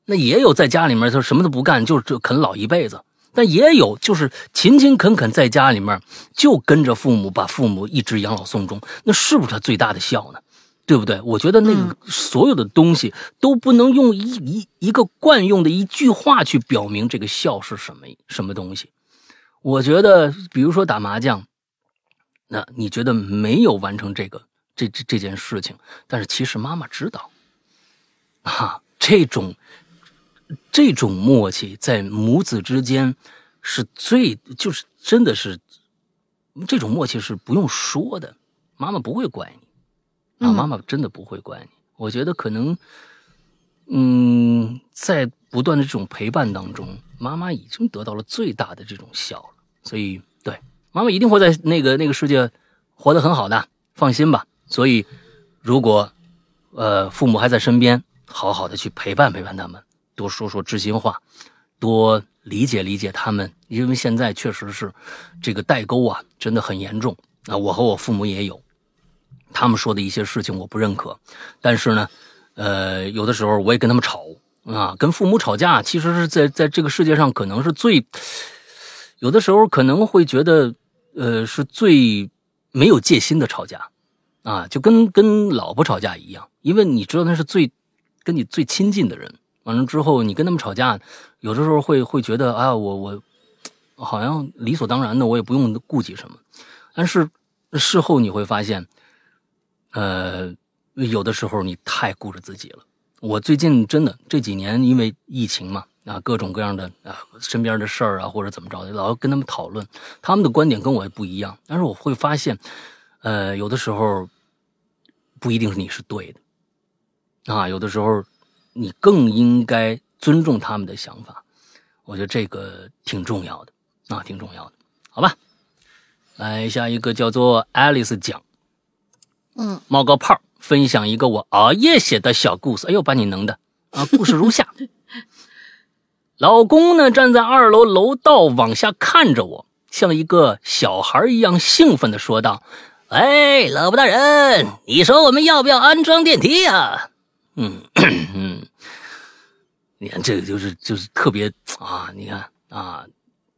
[SPEAKER 1] 那也有在家里面他什么都不干，就是啃老一辈子；但也有就是勤勤恳恳在家里面就跟着父母，把父母一直养老送终。那是不是他最大的孝呢？对不对？我觉得那个所有的东西都不能用一一一个惯用的一句话去表明这个孝是什么什么东西。我觉得，比如说打麻将。那你觉得没有完成这个这这这件事情，但是其实妈妈知道，啊，这种这种默契在母子之间是最就是真的是这种默契是不用说的，妈妈不会怪你啊，妈妈真的不会怪你。我觉得可能，嗯，在不断的这种陪伴当中，妈妈已经得到了最大的这种孝了，所以。对妈妈一定会在那个那个世界活得很好的，放心吧。所以，如果呃父母还在身边，好好的去陪伴陪伴他们，多说说知心话，多理解理解他们。因为现在确实是这个代沟啊，真的很严重啊。我和我父母也有，他们说的一些事情我不认可，但是呢，呃，有的时候我也跟他们吵啊。跟父母吵架，其实是在在这个世界上可能是最。有的时候可能会觉得，呃，是最没有戒心的吵架，啊，就跟跟老婆吵架一样，因为你知道那是最跟你最亲近的人。完了之后，你跟他们吵架，有的时候会会觉得啊，我我好像理所当然的，我也不用顾及什么。但是事后你会发现，呃，有的时候你太顾着自己了。我最近真的这几年因为疫情嘛。啊，各种各样的啊，身边的事儿啊，或者怎么着的，老要跟他们讨论，他们的观点跟我也不一样。但是我会发现，呃，有的时候不一定是你是对的，啊，有的时候你更应该尊重他们的想法。我觉得这个挺重要的，啊，挺重要的，好吧？来下一个叫做 Alice 讲，
[SPEAKER 2] 嗯，
[SPEAKER 1] 冒个泡，分享一个我熬夜写的小故事。哎呦，把你能的啊！故事如下。老公呢，站在二楼楼道往下看着我，像一个小孩一样兴奋的说道：“哎，老婆大人，你说我们要不要安装电梯呀？”嗯嗯，你看这个就是就是特别啊，你看啊，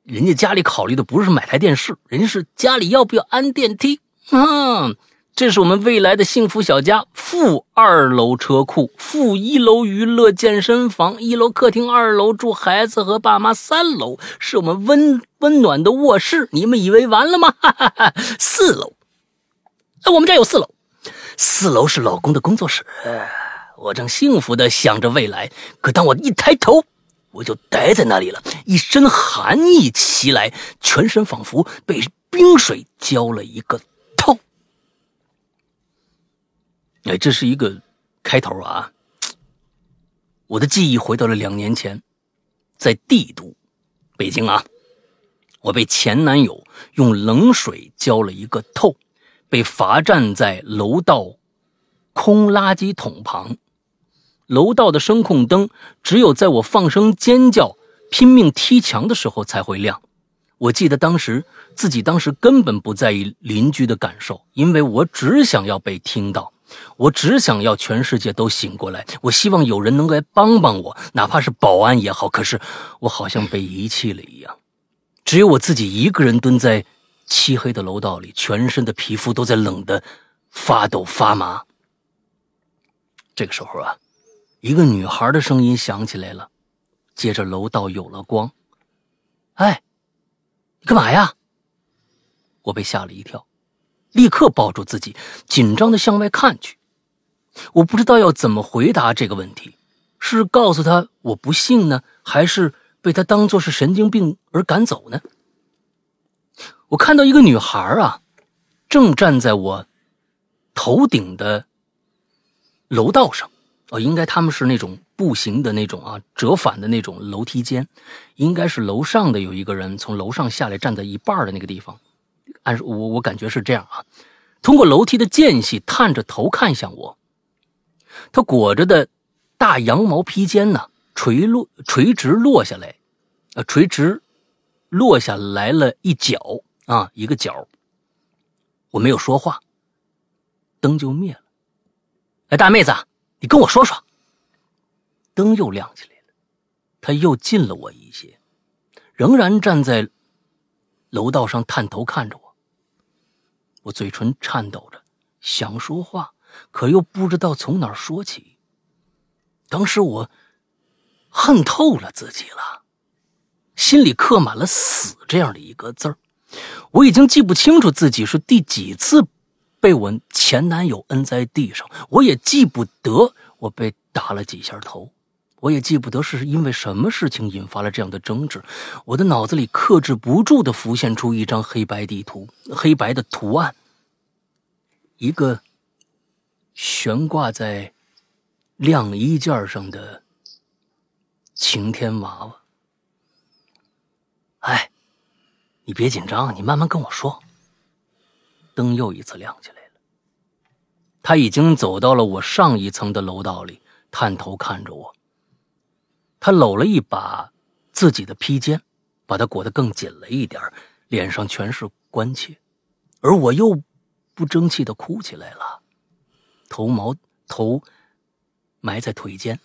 [SPEAKER 1] 人家家里考虑的不是买台电视，人家是家里要不要安电梯啊。这是我们未来的幸福小家，负二楼车库，负一楼娱乐健身房，一楼客厅，二楼住孩子和爸妈，三楼是我们温温暖的卧室。你们以为完了吗？四楼我们家有四楼，四楼是老公的工作室。我正幸福的想着未来，可当我一抬头，我就呆在那里了，一身寒意袭来，全身仿佛被冰水浇了一个透。哎，这是一个开头啊！我的记忆回到了两年前，在帝都，北京啊，我被前男友用冷水浇了一个透，被罚站在楼道空垃圾桶旁。楼道的声控灯只有在我放声尖叫、拼命踢墙的时候才会亮。我记得当时自己当时根本不在意邻居的感受，因为我只想要被听到，我只想要全世界都醒过来。我希望有人能来帮帮我，哪怕是保安也好。可是我好像被遗弃了一样，只有我自己一个人蹲在漆黑的楼道里，全身的皮肤都在冷得发抖发麻。这个时候啊。一个女孩的声音响起来了，接着楼道有了光。哎，你干嘛呀？我被吓了一跳，立刻抱住自己，紧张的向外看去。我不知道要怎么回答这个问题，是告诉他我不信呢，还是被他当作是神经病而赶走呢？我看到一个女孩啊，正站在我头顶的楼道上。哦，应该他们是那种步行的那种啊，折返的那种楼梯间，应该是楼上的有一个人从楼上下来，站在一半的那个地方。按我我感觉是这样啊，通过楼梯的间隙探着头看向我。他裹着的大羊毛披肩呢，垂落垂直落下来，呃，垂直落下来了一角啊，一个角。我没有说话，灯就灭了。哎，大妹子。你跟我说说。灯又亮起来了，他又近了我一些，仍然站在楼道上探头看着我。我嘴唇颤抖着，想说话，可又不知道从哪说起。当时我恨透了自己了，心里刻满了“死”这样的一个字儿。我已经记不清楚自己是第几次。被我前男友摁在地上，我也记不得我被打了几下头，我也记不得是因为什么事情引发了这样的争执。我的脑子里克制不住的浮现出一张黑白地图，黑白的图案，一个悬挂在晾衣件上的晴天娃娃。哎，你别紧张，你慢慢跟我说。灯又一次亮起来了。他已经走到了我上一层的楼道里，探头看着我。他搂了一把自己的披肩，把它裹得更紧了一点，脸上全是关切。而我又不争气的哭起来了，头毛头埋在腿间，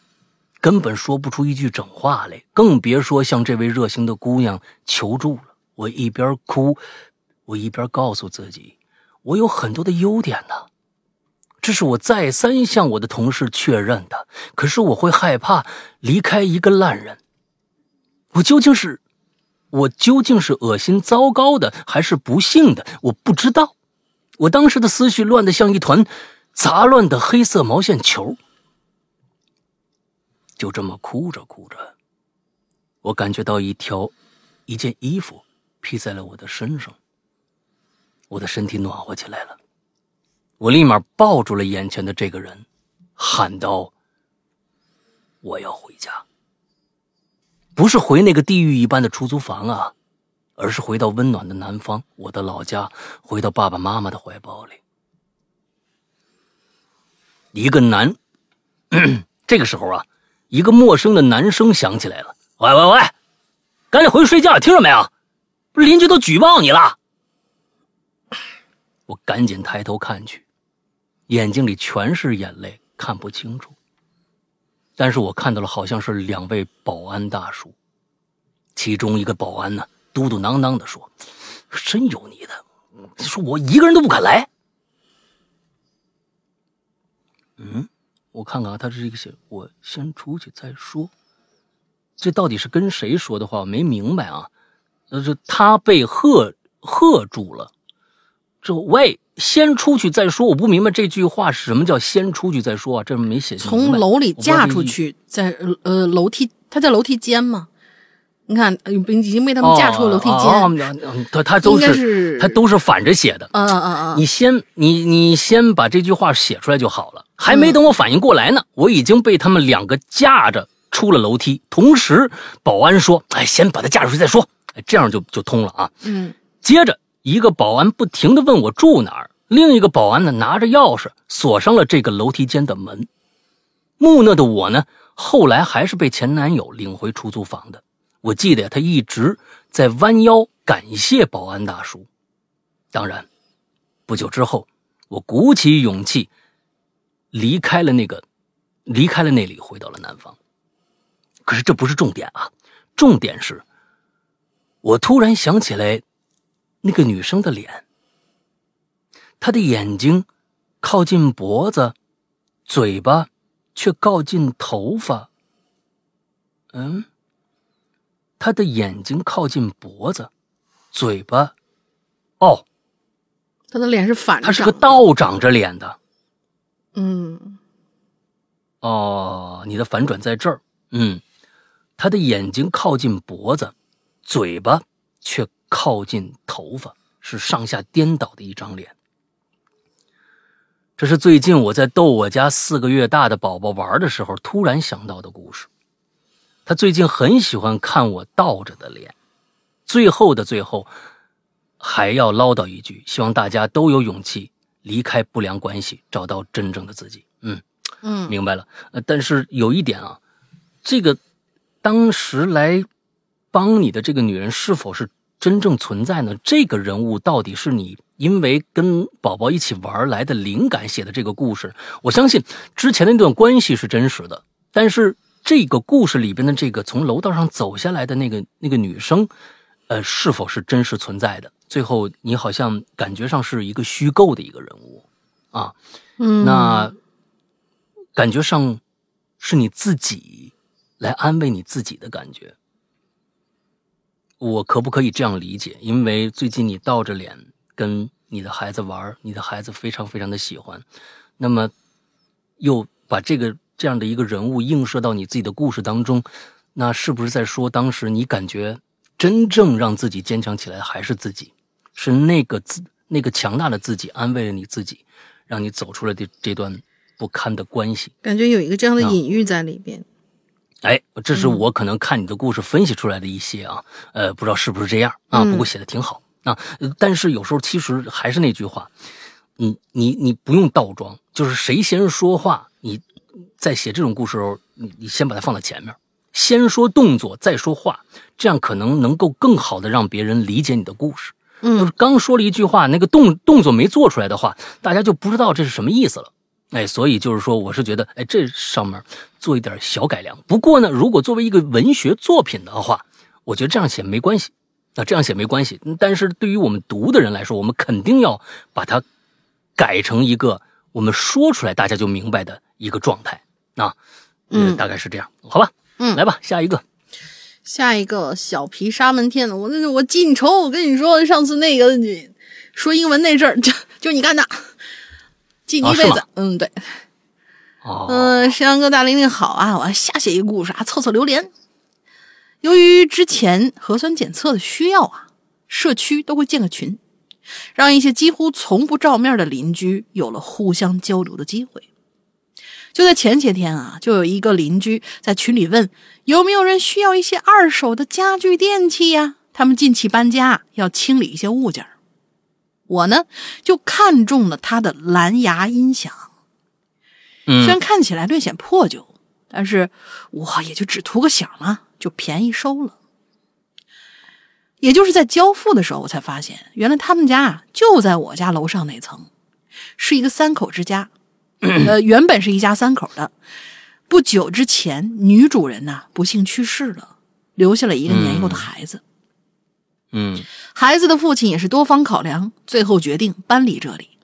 [SPEAKER 1] 根本说不出一句整话来，更别说向这位热心的姑娘求助了。我一边哭，我一边告诉自己。我有很多的优点呢，这是我再三向我的同事确认的。可是我会害怕离开一个烂人。我究竟是，我究竟是恶心糟糕的，还是不幸的？我不知道。我当时的思绪乱得像一团杂乱的黑色毛线球。就这么哭着哭着，我感觉到一条，一件衣服披在了我的身上。我的身体暖和起来了，我立马抱住了眼前的这个人，喊道：“我要回家，不是回那个地狱一般的出租房啊，而是回到温暖的南方，我的老家，回到爸爸妈妈的怀抱里。”一个男，这个时候啊，一个陌生的男声响起来了：“喂喂喂，赶紧回去睡觉，听着没有？邻居都举报你了。”我赶紧抬头看去，眼睛里全是眼泪，看不清楚。但是我看到了，好像是两位保安大叔。其中一个保安呢，嘟嘟囔囔的说：“真有你的，说我一个人都不敢来。”嗯，我看看啊，他是一个写我先出去再说。这到底是跟谁说的话？我没明白啊。那是他被喝喝住了。之后，喂，先出去再说。我不明白这句话是什么叫先出去再说啊？这没写
[SPEAKER 2] 从楼里
[SPEAKER 1] 我不知道
[SPEAKER 2] 嫁出去，在呃楼梯，他在楼梯间吗。你看，呃已经被他们架出了楼梯间。
[SPEAKER 1] 哦哦他他都是
[SPEAKER 2] 是
[SPEAKER 1] 他都是反着写的。
[SPEAKER 2] 嗯嗯嗯，
[SPEAKER 1] 你先你你先把这句话写出来就好了。还没等我反应过来呢，我已经被他们两个架着出了楼梯。同时，保安说：“哎，先把他架出去再说。”哎，这样就就通了啊。
[SPEAKER 2] 嗯
[SPEAKER 1] 接着，一个保安不停地问我住哪儿，另一个保安呢拿着钥匙锁上了这个楼梯间的门。木讷的我呢，后来还是被前男友领回出租房的。我记得，他一直在弯腰感谢保安大叔。当然，不久之后，我鼓起勇气离开了那个，离开了那里，回到了南方。可是这不是重点啊，重点是，我突然想起来那个女生的脸，她的眼睛靠近脖子，嘴巴却靠近头发。嗯，她的眼睛靠近脖子，嘴巴，哦，
[SPEAKER 2] 她的脸是反着
[SPEAKER 1] 她是个。倒长着脸的。
[SPEAKER 2] 嗯
[SPEAKER 1] 哦，你的反转在这儿。嗯，她的眼睛靠近脖子，嘴巴却靠近头发，是上下颠倒的一张脸。这是最近我在逗我家四个月大的宝宝玩的时候突然想到的故事。他最近很喜欢看我倒着的脸。最后的最后，还要唠叨一句：希望大家都有勇气离开不良关系，找到真正的自己。嗯。
[SPEAKER 2] 嗯
[SPEAKER 1] 明白了，呃，但是有一点啊，这个当时来帮你的这个女人是否是真正存在呢？这个人物到底是你因为跟宝宝一起玩来的灵感写的这个故事？我相信之前的那段关系是真实的，但是这个故事里边的这个从楼道上走下来的那个那个女生，呃，是否是真实存在的？最后你好像感觉上是一个虚构的一个人物啊，
[SPEAKER 2] 嗯，
[SPEAKER 1] 那感觉上是你自己来安慰你自己的感觉。我可不可以这样理解？因为最近你倒着脸跟你的孩子玩，你的孩子非常非常的喜欢，那么又把这个这样的一个人物映射到你自己的故事当中，那是不是在说当时你感觉真正让自己坚强起来的还是自己？是那个自那个强大的自己安慰了你自己，让你走出了这这段不堪的关系。
[SPEAKER 2] 感觉有一个这样的
[SPEAKER 1] 啊
[SPEAKER 2] 隐喻在里边。
[SPEAKER 1] 哎，这是
[SPEAKER 2] 嗯
[SPEAKER 1] 我可能看你的故事分析出来的一些啊，呃，不知道是不是这样啊？
[SPEAKER 2] 嗯
[SPEAKER 1] 不过写的挺好啊。呃但是有时候其实还是那句话，你你你不用倒装，就是谁先说话，你在写这种故事时候，你你先把它放在前面，先说动作再说话，这样可能能够更好的让别人理解你的故事。嗯，就是
[SPEAKER 2] 嗯
[SPEAKER 1] 刚说了一句话，那个动动作没做出来的话，大家就不知道这是什么意思了。哎，所以就是说，我是觉得，哎，这上面做一点小改良。不过呢，如果作为一个文学作品的话，我觉得这样写没关系。那这样写没关系，嗯但是对于我们读的人来说，我们肯定要把它改成一个我们说出来大家就明白的一个状态。啊，
[SPEAKER 2] 嗯
[SPEAKER 1] 呃大概是这样，好吧？
[SPEAKER 2] 嗯
[SPEAKER 1] 来吧，下一个。
[SPEAKER 2] 下一个小皮沙门天的，我那我记你仇，我跟你说，上次那个你说英文那事儿，就就你干的，记你一辈子。
[SPEAKER 1] 啊
[SPEAKER 2] 嗯，对，
[SPEAKER 1] 哦，
[SPEAKER 2] 嗯，山羊哥大玲玲好啊，我要瞎写一个故事啊，凑凑榴莲。由于之前核酸检测的需要啊，社区都会建个群，让一些几乎从不照面的邻居有了互相交流的机会。就在前些天啊，就有一个邻居在群里问有没有人需要一些二手的家具电器呀？他们近期搬家，要清理一些物件儿我呢就看中了他的蓝牙音响。虽然
[SPEAKER 1] 嗯
[SPEAKER 2] 看起来略显破旧，但是我也就只图个响嘛，就便宜收了。也就是在交付的时候，我才发现，原来他们家啊就在我家楼上那层，是一个三口之家。呃，原本是一家三口的，不久之前女主人呐、不幸去世了，留下了一个年幼的孩子。
[SPEAKER 1] 嗯
[SPEAKER 2] 孩子的父亲也是多方考量，最后决定搬离这里。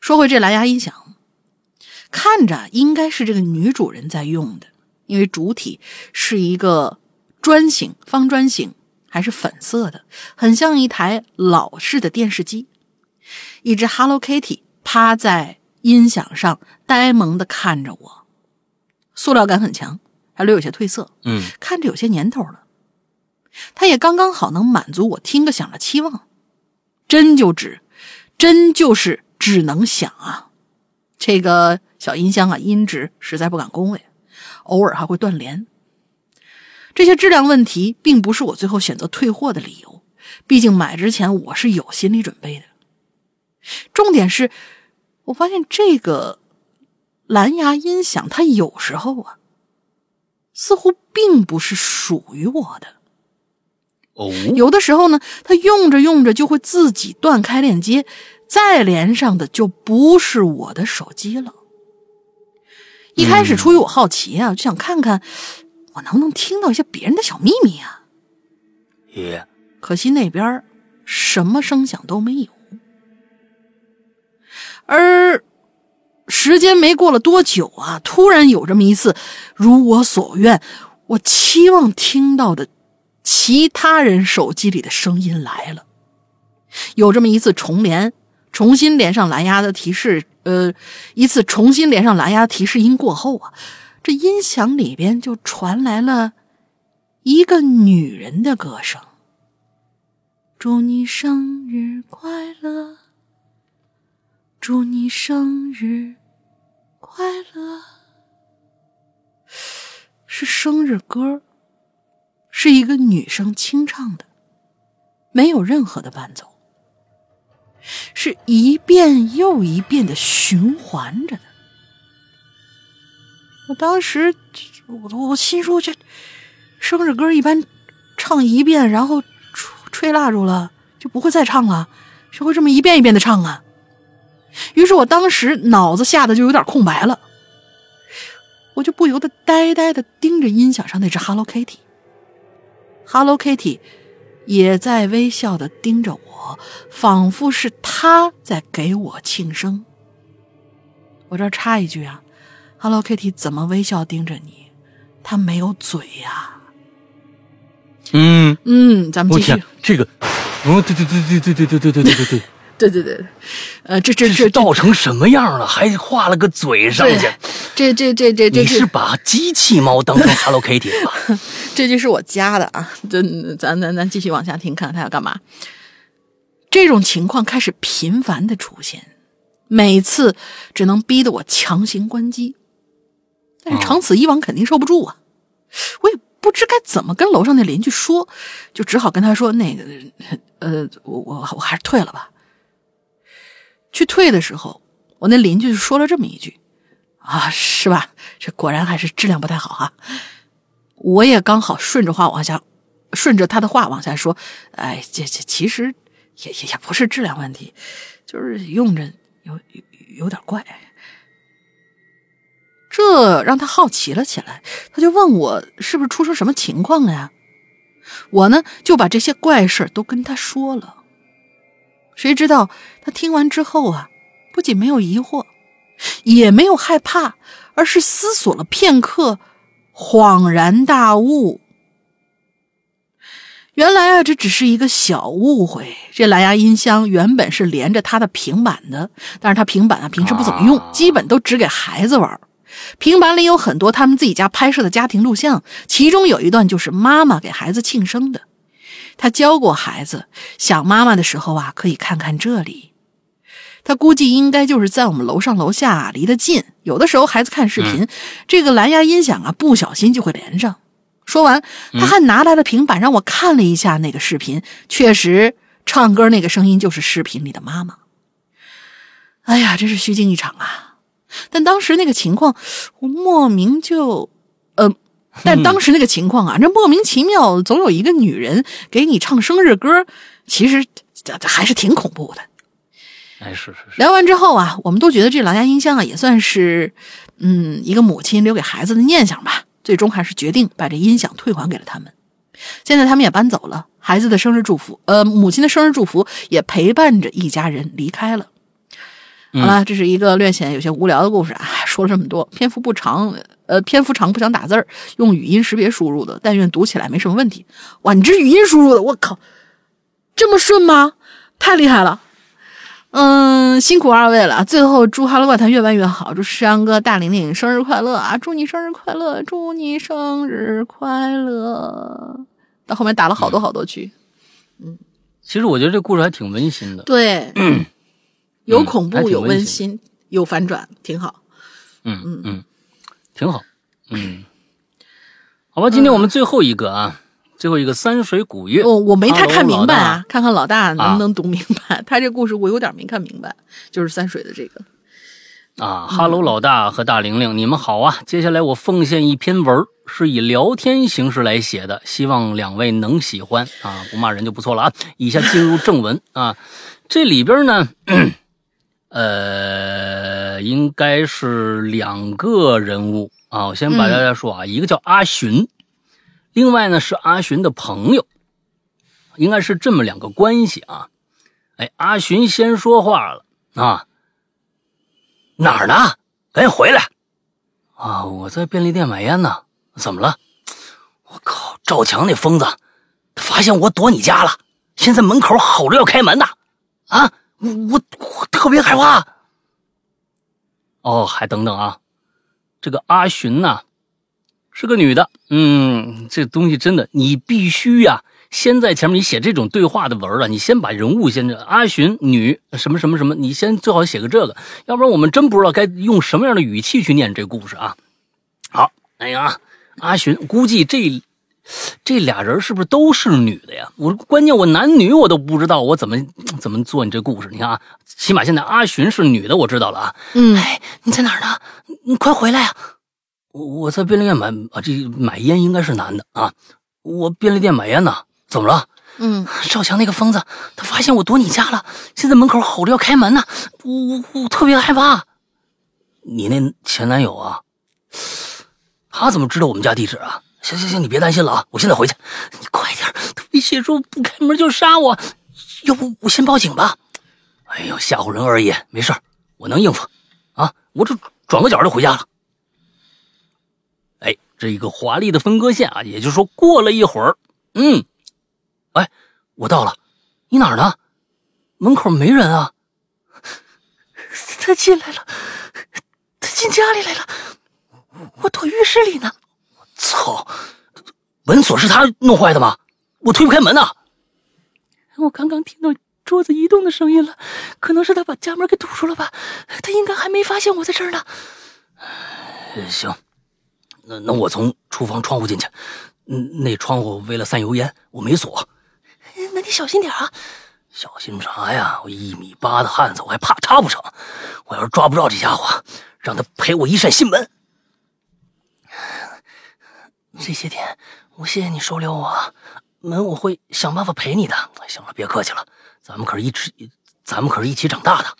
[SPEAKER 2] 说回这蓝牙音响，看着应该是这个女主人在用的，因为主体是一个砖形、方砖形，还是粉色的，很像一台老式的电视机。一只 Hello Kitty 趴在音响上，呆萌的看着我，塑料感很强，还略有些褪色，
[SPEAKER 1] 嗯
[SPEAKER 2] 看着有些年头了。它也刚刚好能满足我听个响的期望，真就只，真就是只能响啊！这个小音箱啊，音质实在不敢恭维，偶尔还会断连。这些质量问题并不是我最后选择退货的理由，毕竟买之前我是有心理准备的。重点是，我发现这个蓝牙音响它有时候啊，似乎并不是属于我的。
[SPEAKER 1] 哦，
[SPEAKER 2] 有的时候呢，它用着用着就会自己断开链接，再连上的就不是我的手机了。一开始出于我好奇啊，就想看看我能不能听到一些别人的小秘密啊。
[SPEAKER 1] 耶，
[SPEAKER 2] 可惜那边什么声响都没有。而时间没过了多久啊，突然有这么一次，如我所愿，我期望听到的其他人手机里的声音来了。有这么一次重连，重新连上蓝牙的提示，呃，一次重新连上蓝牙提示音过后啊，这音响里边就传来了一个女人的歌声。祝你生日快乐，祝你生日快乐，是生日歌，是一个女生清唱的，没有任何的伴奏，是一遍又一遍的循环着的。我当时，我我心说这生日歌一般唱一遍，然后。吹吹蜡烛了就不会再唱了，谁会这么一遍一遍的唱啊？于是我当时脑子吓得就有点空白了，我就不由得呆呆的盯着音响上那只 Hello Kitty Kitty，Hello Kitty 也在微笑的盯着我，仿佛是他在给我庆生。我这儿插一句啊，Hello Kitty 怎么微笑盯着你？他没有嘴呀。
[SPEAKER 1] 嗯
[SPEAKER 2] 嗯，咱们继续。
[SPEAKER 1] 这个，哦，对对对对对对对对对对对对，
[SPEAKER 2] 对对对，呃，这这
[SPEAKER 1] 这倒成什么样了？还画了个嘴上去，
[SPEAKER 2] 这这这这这，
[SPEAKER 1] 你是把机器猫当成 Hello Kitty 了？
[SPEAKER 2] 这就是我家的啊，这咱咱咱继续往下听，看看他要干嘛。这种情况开始频繁的出现，每次只能逼得我强行关机，但是长此以往肯定受不住啊，我也。不知该怎么跟楼上那邻居说，就只好跟他说：“那个，呃，我我我还是退了吧。”去退的时候，我那邻居就说了这么一句：“啊，是吧？这果然还是质量不太好哈。”我也刚好顺着话往下，顺着他的话往下说：“哎，这这其实也也也不是质量问题，就是用着有有有点怪。”这让他好奇了起来，他就问我是不是出生什么情况了呀？我呢就把这些怪事都跟他说了。谁知道他听完之后啊，不仅没有疑惑，也没有害怕，而是思索了片刻，恍然大悟。原来啊，这只是一个小误会。这蓝牙音箱原本是连着他的平板的，但是他平板啊平时不怎么用，基本都只给孩子玩。平板里有很多他们自己家拍摄的家庭录像，其中有一段就是妈妈给孩子庆生的。他教过孩子，想妈妈的时候啊，可以看看这里。他估计应该就是在我们楼上楼下离得近，有的时候孩子看视频，这个蓝牙音响啊，不小心就会连上。说完，他还拿来了平板让我看了一下那个视频，确实唱歌那个声音就是视频里的妈妈。哎呀，真是虚惊一场啊！但当时那个情况，我莫名就，呃，但当时那个情况啊，这莫名其妙，总有一个女人给你唱生日歌，其实这这还是挺恐怖的。
[SPEAKER 1] 哎，是是是。
[SPEAKER 2] 聊完之后啊，我们都觉得这蓝牙音箱啊，也算是，嗯，一个母亲留给孩子的念想吧。最终还是决定把这音响退还给了他们。现在他们也搬走了，孩子的生日祝福，呃，母亲的生日祝福也陪伴着一家人离开了。好了，这是一个略显有些无聊的故事啊。说了这么多，篇幅不长，呃，篇幅长不想打字儿，用语音识别输入的，但愿读起来没什么问题。哇，你这语音输入的，我靠，这么顺吗？太厉害了！嗯，嗯，辛苦二位了。最后祝《哈喽怪谈》越办越好，祝石阳哥、大玲玲生日快乐啊！祝你生日快乐，祝你生日快乐。到后面打了好多好多句，嗯
[SPEAKER 1] 其实我觉得这故事还挺温馨的。
[SPEAKER 2] 对，有恐怖，有温
[SPEAKER 1] 温
[SPEAKER 2] 馨，有反转，挺好。
[SPEAKER 1] 嗯嗯嗯，挺好。嗯，好吧，今天我们最后一个啊，最后一个三水古月。
[SPEAKER 2] 我我没太看明白啊，看看老大能
[SPEAKER 1] 啊
[SPEAKER 2] 不能读明白。他这故事我有点没看明白，就是三水的这个。
[SPEAKER 1] 啊，哈喽，老大和大玲玲，你们好啊！接下来我奉献一篇文儿，是以聊天形式来写的，希望两位能喜欢啊，不骂人就不错了啊。以下进入正文啊，这里边呢，呃，应该是两个人物啊。我先把大家说啊，一个叫阿寻，另外呢是阿寻的朋友，应该是这么两个关系啊。哎，阿寻先说话了啊。哪儿呢？赶紧回来！啊，我在便利店买烟呢。怎么了？我靠，赵强那疯子，他发现我躲你家了，现在门口吼着要开门呢。啊，我我我特别害怕。哦，还等等啊，这个阿寻呐、是个女的。嗯，这东西真的，你必须呀、先在前面你写这种对话的文儿啊，你先把人物先这阿寻女什么什么什么，你先最好写个这个，要不然我们真不知道该用什么样的语气去念这故事啊。好，哎呀，阿寻估计这这俩人是不是都是女的呀？我关键我男女我都不知道，我怎么怎么做你这故事？你看啊，起码现在阿寻是女的，我知道了啊。
[SPEAKER 2] 嗯，
[SPEAKER 1] 哎，你在哪儿呢？你快回来呀、我我在便利店买啊，这买烟应该是男的啊。我便利店买烟呢，怎么了？
[SPEAKER 2] 嗯，
[SPEAKER 1] 赵强那个疯子，他发现我躲你家了，现在门口吼着要开门呢，我我我特别害怕。你那前男友啊，他怎么知道我们家地址啊？行行行，你别担心了啊，我现在回去。你快点，他威胁说不开门就杀我，要不我先报警吧？哎呦，吓唬人而已，没事我能应付。啊，我这转个角就回家了。哎，这一个华丽的分割线啊，也就是说，过了一会儿，嗯，哎，我到了，你哪儿呢？门口没人啊。他进来了，他进家里来了，我躲浴室里呢。我操，门锁是他弄坏的吗？我推不开门呐、我刚刚听到桌子移动的声音了，可能是他把家门给堵住了吧？他应该还没发现我在这儿呢。呃行，那那我从厨房窗户进去，嗯，那窗户为了散油烟，我没锁。那你小心点啊！小心啥呀？我一米八的汉子，我还怕他不成？我要是抓不着这家伙，让他赔我一扇心门。这些天，我谢谢你收留我，门我会想办法赔你的。行了，别客气了，咱们可是一起，咱们可是一起长大的。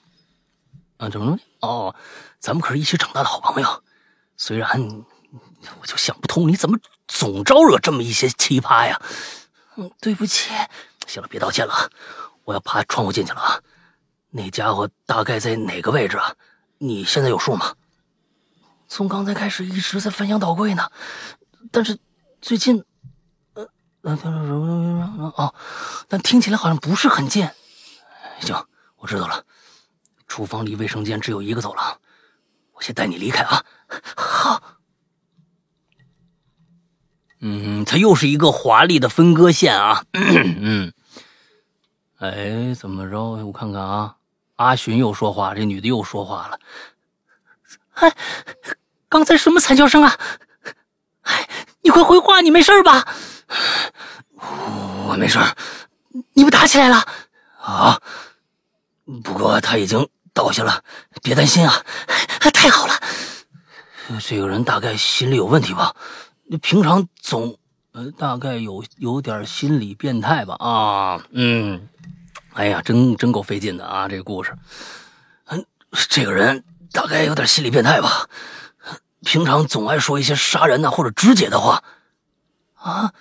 [SPEAKER 1] 啊，怎么了？哦，咱们可是一起长大的好朋友。虽然我就想不通，你怎么总招惹这么一些奇葩呀？嗯，对不起。行了，别道歉了啊，我要爬窗户进去了啊。那家伙大概在哪个位置啊？你现在有数吗？从刚才开始一直在翻箱倒柜呢，但是最近，呃，呃，哦，但听起来好像不是很近。行，我知道了。厨房离卫生间只有一个走廊，我先带你离开啊。好。嗯，它又是一个华丽的分割线啊。嗯，哎，怎么着？我看看啊，阿寻又说话，这女的又说话了。哎，刚才什么惨叫声啊？哎，你快回话，你没事吧？我没事你们打起来了？啊，不过他已经倒下了，别担心啊。太好了，这个人大概心理有问题吧？平常总呃，大概有有点心理变态吧？啊，嗯，哎呀，真真够费劲的啊，这个故事。嗯，这个人大概有点心理变态吧？平常总爱说一些杀人呐、或者肢解的话。啊，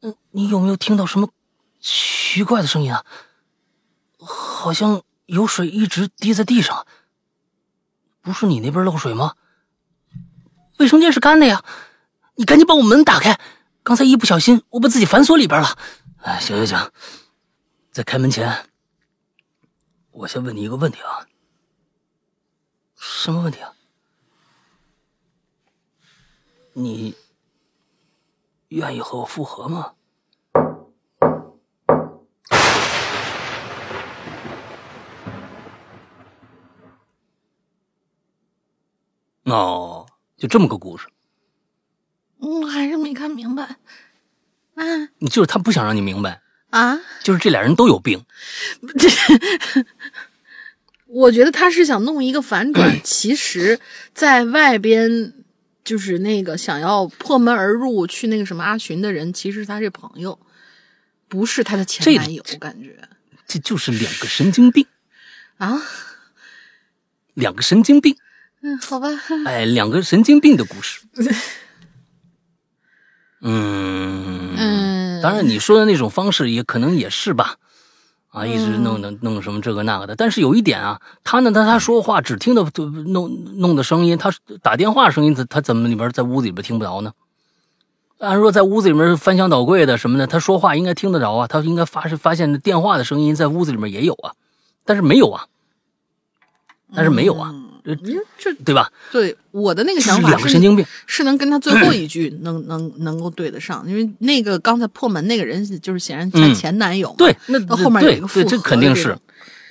[SPEAKER 1] 嗯，你有没有听到什么奇怪的声音啊？好像有水一直滴在地上。不是你那边漏水吗？卫生间是干的呀。你赶紧把我门打开！刚才一不小心，我把自己反锁里边了。哎，行行行，在开门前，我先问你一个问题啊，什么问题啊？你愿意和我复合吗？哦，就这么个故事。
[SPEAKER 2] 我，还是没看明白。啊
[SPEAKER 1] 你就是他不想让你明白，
[SPEAKER 2] 啊！
[SPEAKER 1] 就是这俩人都有病。
[SPEAKER 2] 我觉得他是想弄一个反转，其实在外边就是那个想要破门而入去那个什么阿寻的人，其实是他这朋友，不是他的前男友，感觉
[SPEAKER 1] 这就是两个神经病，
[SPEAKER 2] 啊，
[SPEAKER 1] 两个神经病，
[SPEAKER 2] 嗯，好吧，
[SPEAKER 1] 哎，两个神经病的故事。嗯
[SPEAKER 2] 嗯，
[SPEAKER 1] 当然你说的那种方式也可能也是吧，啊，一直弄弄弄什么这个那个的。但是有一点啊，他呢，他他说话只听到就弄弄的声音，他打电话声音，他他怎么里边在屋子里边听不着呢？按说在屋子里面翻箱倒柜的什么的，他说话应该听得着啊，他应该发发现电话的声音在屋子里面也有啊，但是没有啊，但是没有啊，这
[SPEAKER 2] 嗯这
[SPEAKER 1] 对吧？
[SPEAKER 2] 对我的那个想法是
[SPEAKER 1] 两个神经病。
[SPEAKER 2] 是能跟他最后一句能能能够对得上，因为那个刚才破门那个人就是显然她
[SPEAKER 1] 嗯
[SPEAKER 2] 前男友嘛，
[SPEAKER 1] 对，那
[SPEAKER 2] 到后面有一个
[SPEAKER 1] 对对，这肯定是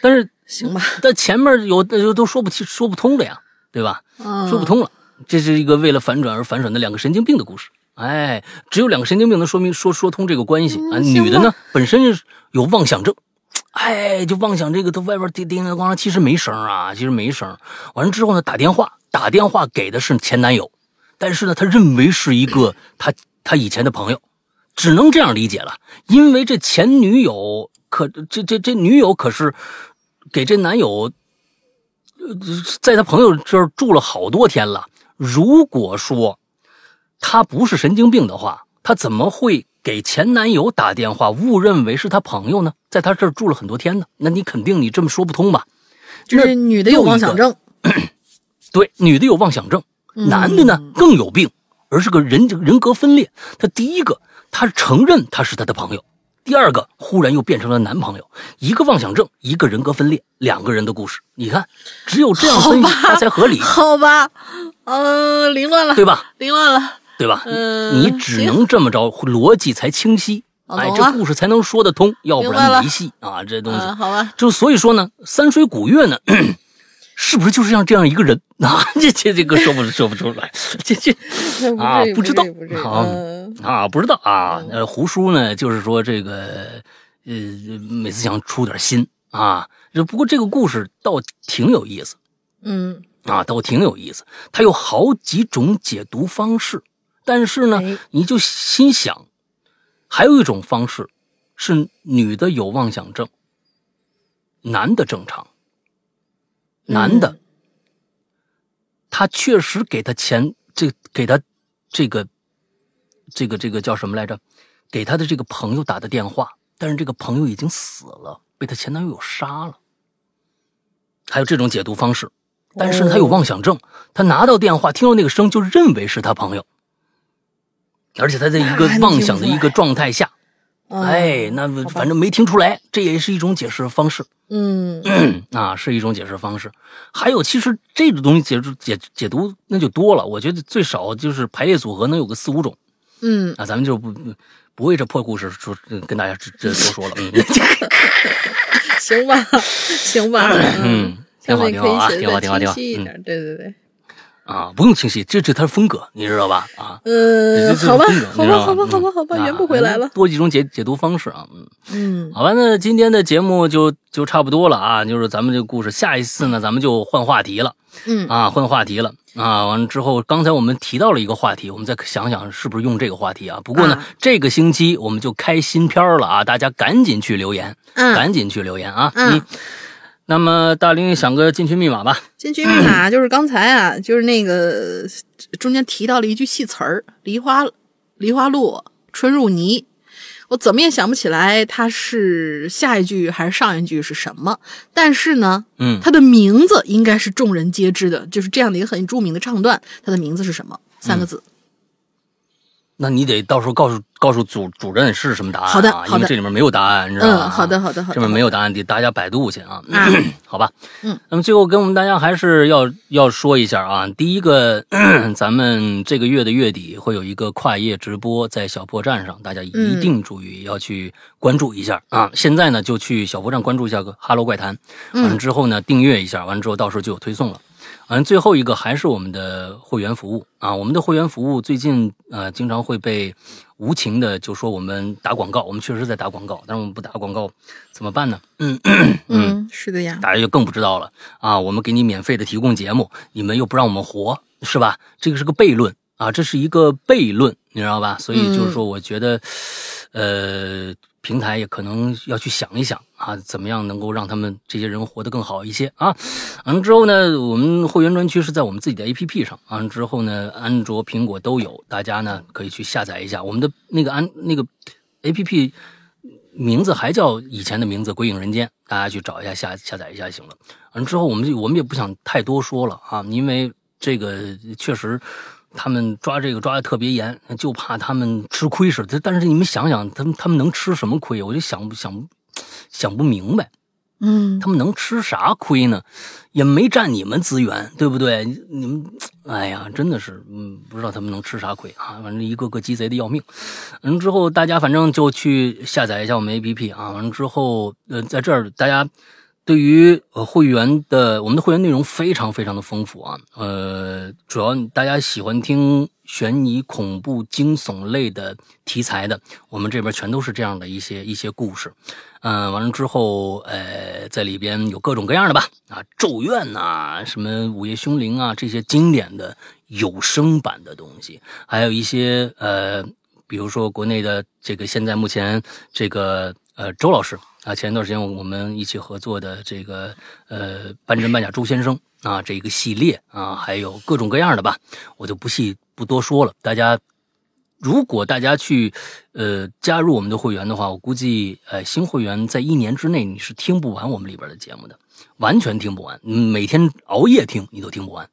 [SPEAKER 1] 但是
[SPEAKER 2] 行吧，
[SPEAKER 1] 但前面有的都说不清、说不通的呀，对吧？
[SPEAKER 2] 嗯，
[SPEAKER 1] 说不通了，这是一个为了反转而反转的两个神经病的故事。哎，只有两个神经病能说明说说通这个关系啊。
[SPEAKER 2] 嗯
[SPEAKER 1] 女的呢，本身是有妄想症，哎，就妄想这个，他外边叮叮当当，其实没声啊，其实没声。完了之后呢，打电话，打电话给的是前男友，但是呢，他认为是一个他他以前的朋友，只能这样理解了，因为这前女友可这这这女友可是给这男友，呃，在他朋友这儿住了好多天了。如果说他不是神经病的话，他怎么会给前男友打电话，误认为是他朋友呢？在他这儿住了很多天呢，那你肯定你这么说不通吧？
[SPEAKER 2] 就是女的有妄想症，
[SPEAKER 1] 对，女的有妄想症，
[SPEAKER 2] 嗯
[SPEAKER 1] 男的呢更有病，而是个人人格分裂。他第一个，他承认他是他的朋友；第二个，忽然又变成了男朋友。一个妄想症，一个人格分裂，两个人的故事。你看，只有这样分析
[SPEAKER 2] 好吧
[SPEAKER 1] 它才合理，
[SPEAKER 2] 好吧，呃，凌乱了，
[SPEAKER 1] 对吧？
[SPEAKER 2] 凌乱了，
[SPEAKER 1] 对吧？
[SPEAKER 2] 嗯
[SPEAKER 1] 你只能这么着，逻辑才清晰，哎，这故事才能说得通，要不然没戏啊！这东西。
[SPEAKER 2] 嗯，好吧，
[SPEAKER 1] 就所以说呢，三水古月呢，是不是就是像这样一个人 啊？这这这个说不说不出来，这这 啊不知道
[SPEAKER 2] 不至于
[SPEAKER 1] 好
[SPEAKER 2] 嗯
[SPEAKER 1] 啊不知道啊。呃，胡叔呢，就是说这个呃，每次想出点新啊。这不过这个故事倒挺有意思
[SPEAKER 2] 嗯，
[SPEAKER 1] 啊，倒挺有意思。它有好几种解读方式，但是呢
[SPEAKER 2] 哎，
[SPEAKER 1] 你就心想，还有一种方式是女的有妄想症，男的正常。男的，
[SPEAKER 2] 嗯
[SPEAKER 1] 他确实给他钱，这给他这个这个这个叫什么来着？给他的这个朋友打的电话，但是这个朋友已经死了，被他前男友杀了。还有这种解读方式，但是他有妄想症，他拿到电话听到那个声就认为是他朋友，而且他在一个 妄想的一个状态下，
[SPEAKER 2] 嗯
[SPEAKER 1] 哎，那反正没听出来，这也是一种解释方式。
[SPEAKER 2] 嗯，
[SPEAKER 1] 啊，是一种解释方式。还有，其实这个东西解读解解读那就多了，我觉得最少就是排列组合能有个四五种
[SPEAKER 2] 嗯，
[SPEAKER 1] 啊，咱们就不不为这破故事说跟大家这这多说了，嗯
[SPEAKER 2] 行吧，行吧，
[SPEAKER 1] 嗯，挺好挺好啊，挺好挺好挺好，嗯
[SPEAKER 2] 对对对，
[SPEAKER 1] 啊，不用清晰，这这他的风格，你知道吧？啊，这
[SPEAKER 2] 呃，好吧，好吧，好吧，好吧，好吧，
[SPEAKER 1] 啊
[SPEAKER 2] 圆不回来了，
[SPEAKER 1] 多几种解解读方式啊，嗯。
[SPEAKER 2] 嗯，
[SPEAKER 1] 好吧，那今天的节目就就差不多了啊，就是咱们这个故事，下一次呢，咱们就换话题了。
[SPEAKER 2] 嗯
[SPEAKER 1] 啊，换话题了啊！完了之后，刚才我们提到了一个话题，我们再想想是不是用这个话题啊？不过呢，
[SPEAKER 2] 啊
[SPEAKER 1] 这个星期我们就开新片了啊！大家赶紧去留言，
[SPEAKER 2] 嗯，
[SPEAKER 1] 赶紧去留言啊！
[SPEAKER 2] 嗯
[SPEAKER 1] 那么大玲想个进群密码吧？
[SPEAKER 2] 进群密码 就是刚才啊，就是那个中间提到了一句戏词儿“梨花梨花落，春入泥”，我怎么也想不起来它是下一句还是上一句是什么。但是呢，
[SPEAKER 1] 嗯，
[SPEAKER 2] 它的名字应该是众人皆知的，就是这样的一个很著名的唱段。它的名字是什么？三个字。
[SPEAKER 1] 那你得到时候告诉告诉主主任是什么答案啊？
[SPEAKER 2] 好的好的
[SPEAKER 1] 因为这里面没有答案，你知道吗？
[SPEAKER 2] 嗯，好的，好的，好的。
[SPEAKER 1] 这边没有答案，得大家百度去啊。
[SPEAKER 2] 啊
[SPEAKER 1] 好吧，
[SPEAKER 2] 嗯，
[SPEAKER 1] 那么最后跟我们大家还是要要说一下啊，第一个，咱们这个月的月底会有一个跨页直播在小破站上，大家一定注意要去关注一下啊。现在呢就去小破站关注一下个哈喽怪谈，完了之后呢订阅一下，完了之后到时候就有推送了。完，最后一个还是我们的会员服务啊！我们的会员服务最近呃经常会被无情的就说我们打广告，我们确实在打广告，但是我们不打广告怎么办呢？嗯
[SPEAKER 2] 嗯，是的呀。
[SPEAKER 1] 大家就更不知道了啊！我们给你免费的提供节目，你们又不让我们活，是吧？这个是个悖论啊，这是一个悖论，你知道吧？所以就是说，我觉得，呃。平台也可能要去想一想啊，怎么样能够让他们这些人活得更好一些啊？完了之后呢，我们会员专区是在我们自己的 APP 上，完了之后呢，安卓、苹果都有，大家呢可以去下载一下。我们的那个安那个 APP 名字还叫以前的名字《鬼影人间》，大家去找一下下下载一下就行了。完了之后，我们我们也不想太多说了啊，因为这个确实。他们抓这个抓的特别严，就怕他们吃亏似的。但是你们想想，他们他们能吃什么亏？我就想想想不明白。
[SPEAKER 2] 嗯，
[SPEAKER 1] 他们能吃啥亏呢？也没占你们资源，对不对？你们，哎呀，真的是，嗯，不知道他们能吃啥亏啊！反正一个个鸡贼的要命。嗯，之后大家反正就去下载一下我们 APP 啊。完了之后，呃，在这儿大家。对于呃会员的，我们的会员内容非常非常的丰富啊，呃，主要大家喜欢听悬疑、恐怖、惊悚类的题材的，我们这边全都是这样的一些一些故事，嗯，完了之后，呃，在里边有各种各样的吧，啊，咒怨呐，什么午夜凶铃啊，这些经典的有声版的东西，还有一些呃，比如说国内的这个现在目前这个呃周老师。啊，前一段时间我们一起合作的这个呃半真半假周先生啊，这一个系列啊，还有各种各样的吧，我就不细不多说了。大家如果大家去呃加入我们的会员的话，我估计呃新会员在一年之内你是听不完我们里边的节目的，完全听不完，每天熬夜听你都听不完，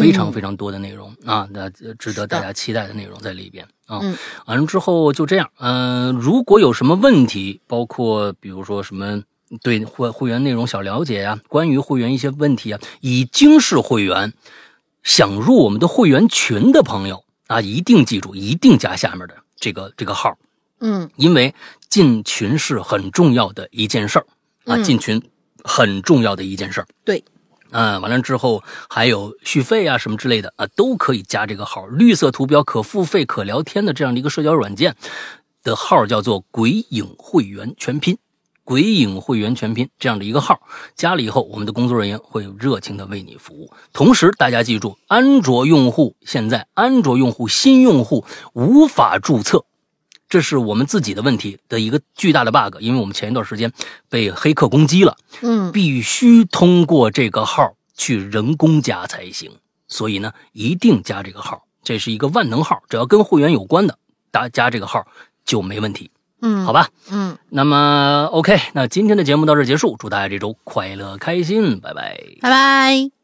[SPEAKER 1] 非常非常多的内容啊，那值得大家期待的内容在里边。啊，完了之后就这样。嗯，如果有什么问题，包括比如说什么对会会员内容小了解呀，关于会员一些问题啊，已经是会员，想入我们的会员群的朋友啊，一定记住，一定加下面的这个这个号。
[SPEAKER 2] 嗯，
[SPEAKER 1] 因为进群是很重要的一件事儿啊，进群很重要的一件事儿。
[SPEAKER 2] 对。
[SPEAKER 1] 嗯，完了之后还有续费啊什么之类的啊，都可以加这个号，绿色图标可付费可聊天的这样的一个社交软件的号叫做“鬼影会员全拼”，“鬼影会员全拼”这样的一个号，加了以后，我们的工作人员会热情的为你服务。同时，大家记住，安卓用户现在安卓用户新用户无法注册。这是我们自己的问题的一个巨大的 bug，因为我们前一段时间被黑客攻击了，
[SPEAKER 2] 嗯，
[SPEAKER 1] 必须通过这个号去人工加才行，所以呢，一定加这个号，这是一个万能号，只要跟会员有关的，大加这个号就没问题，
[SPEAKER 2] 嗯，
[SPEAKER 1] 好吧，
[SPEAKER 2] 嗯，
[SPEAKER 1] 那么 OK，那今天的节目到这结束，祝大家这周快乐开心，拜拜，
[SPEAKER 2] 拜拜。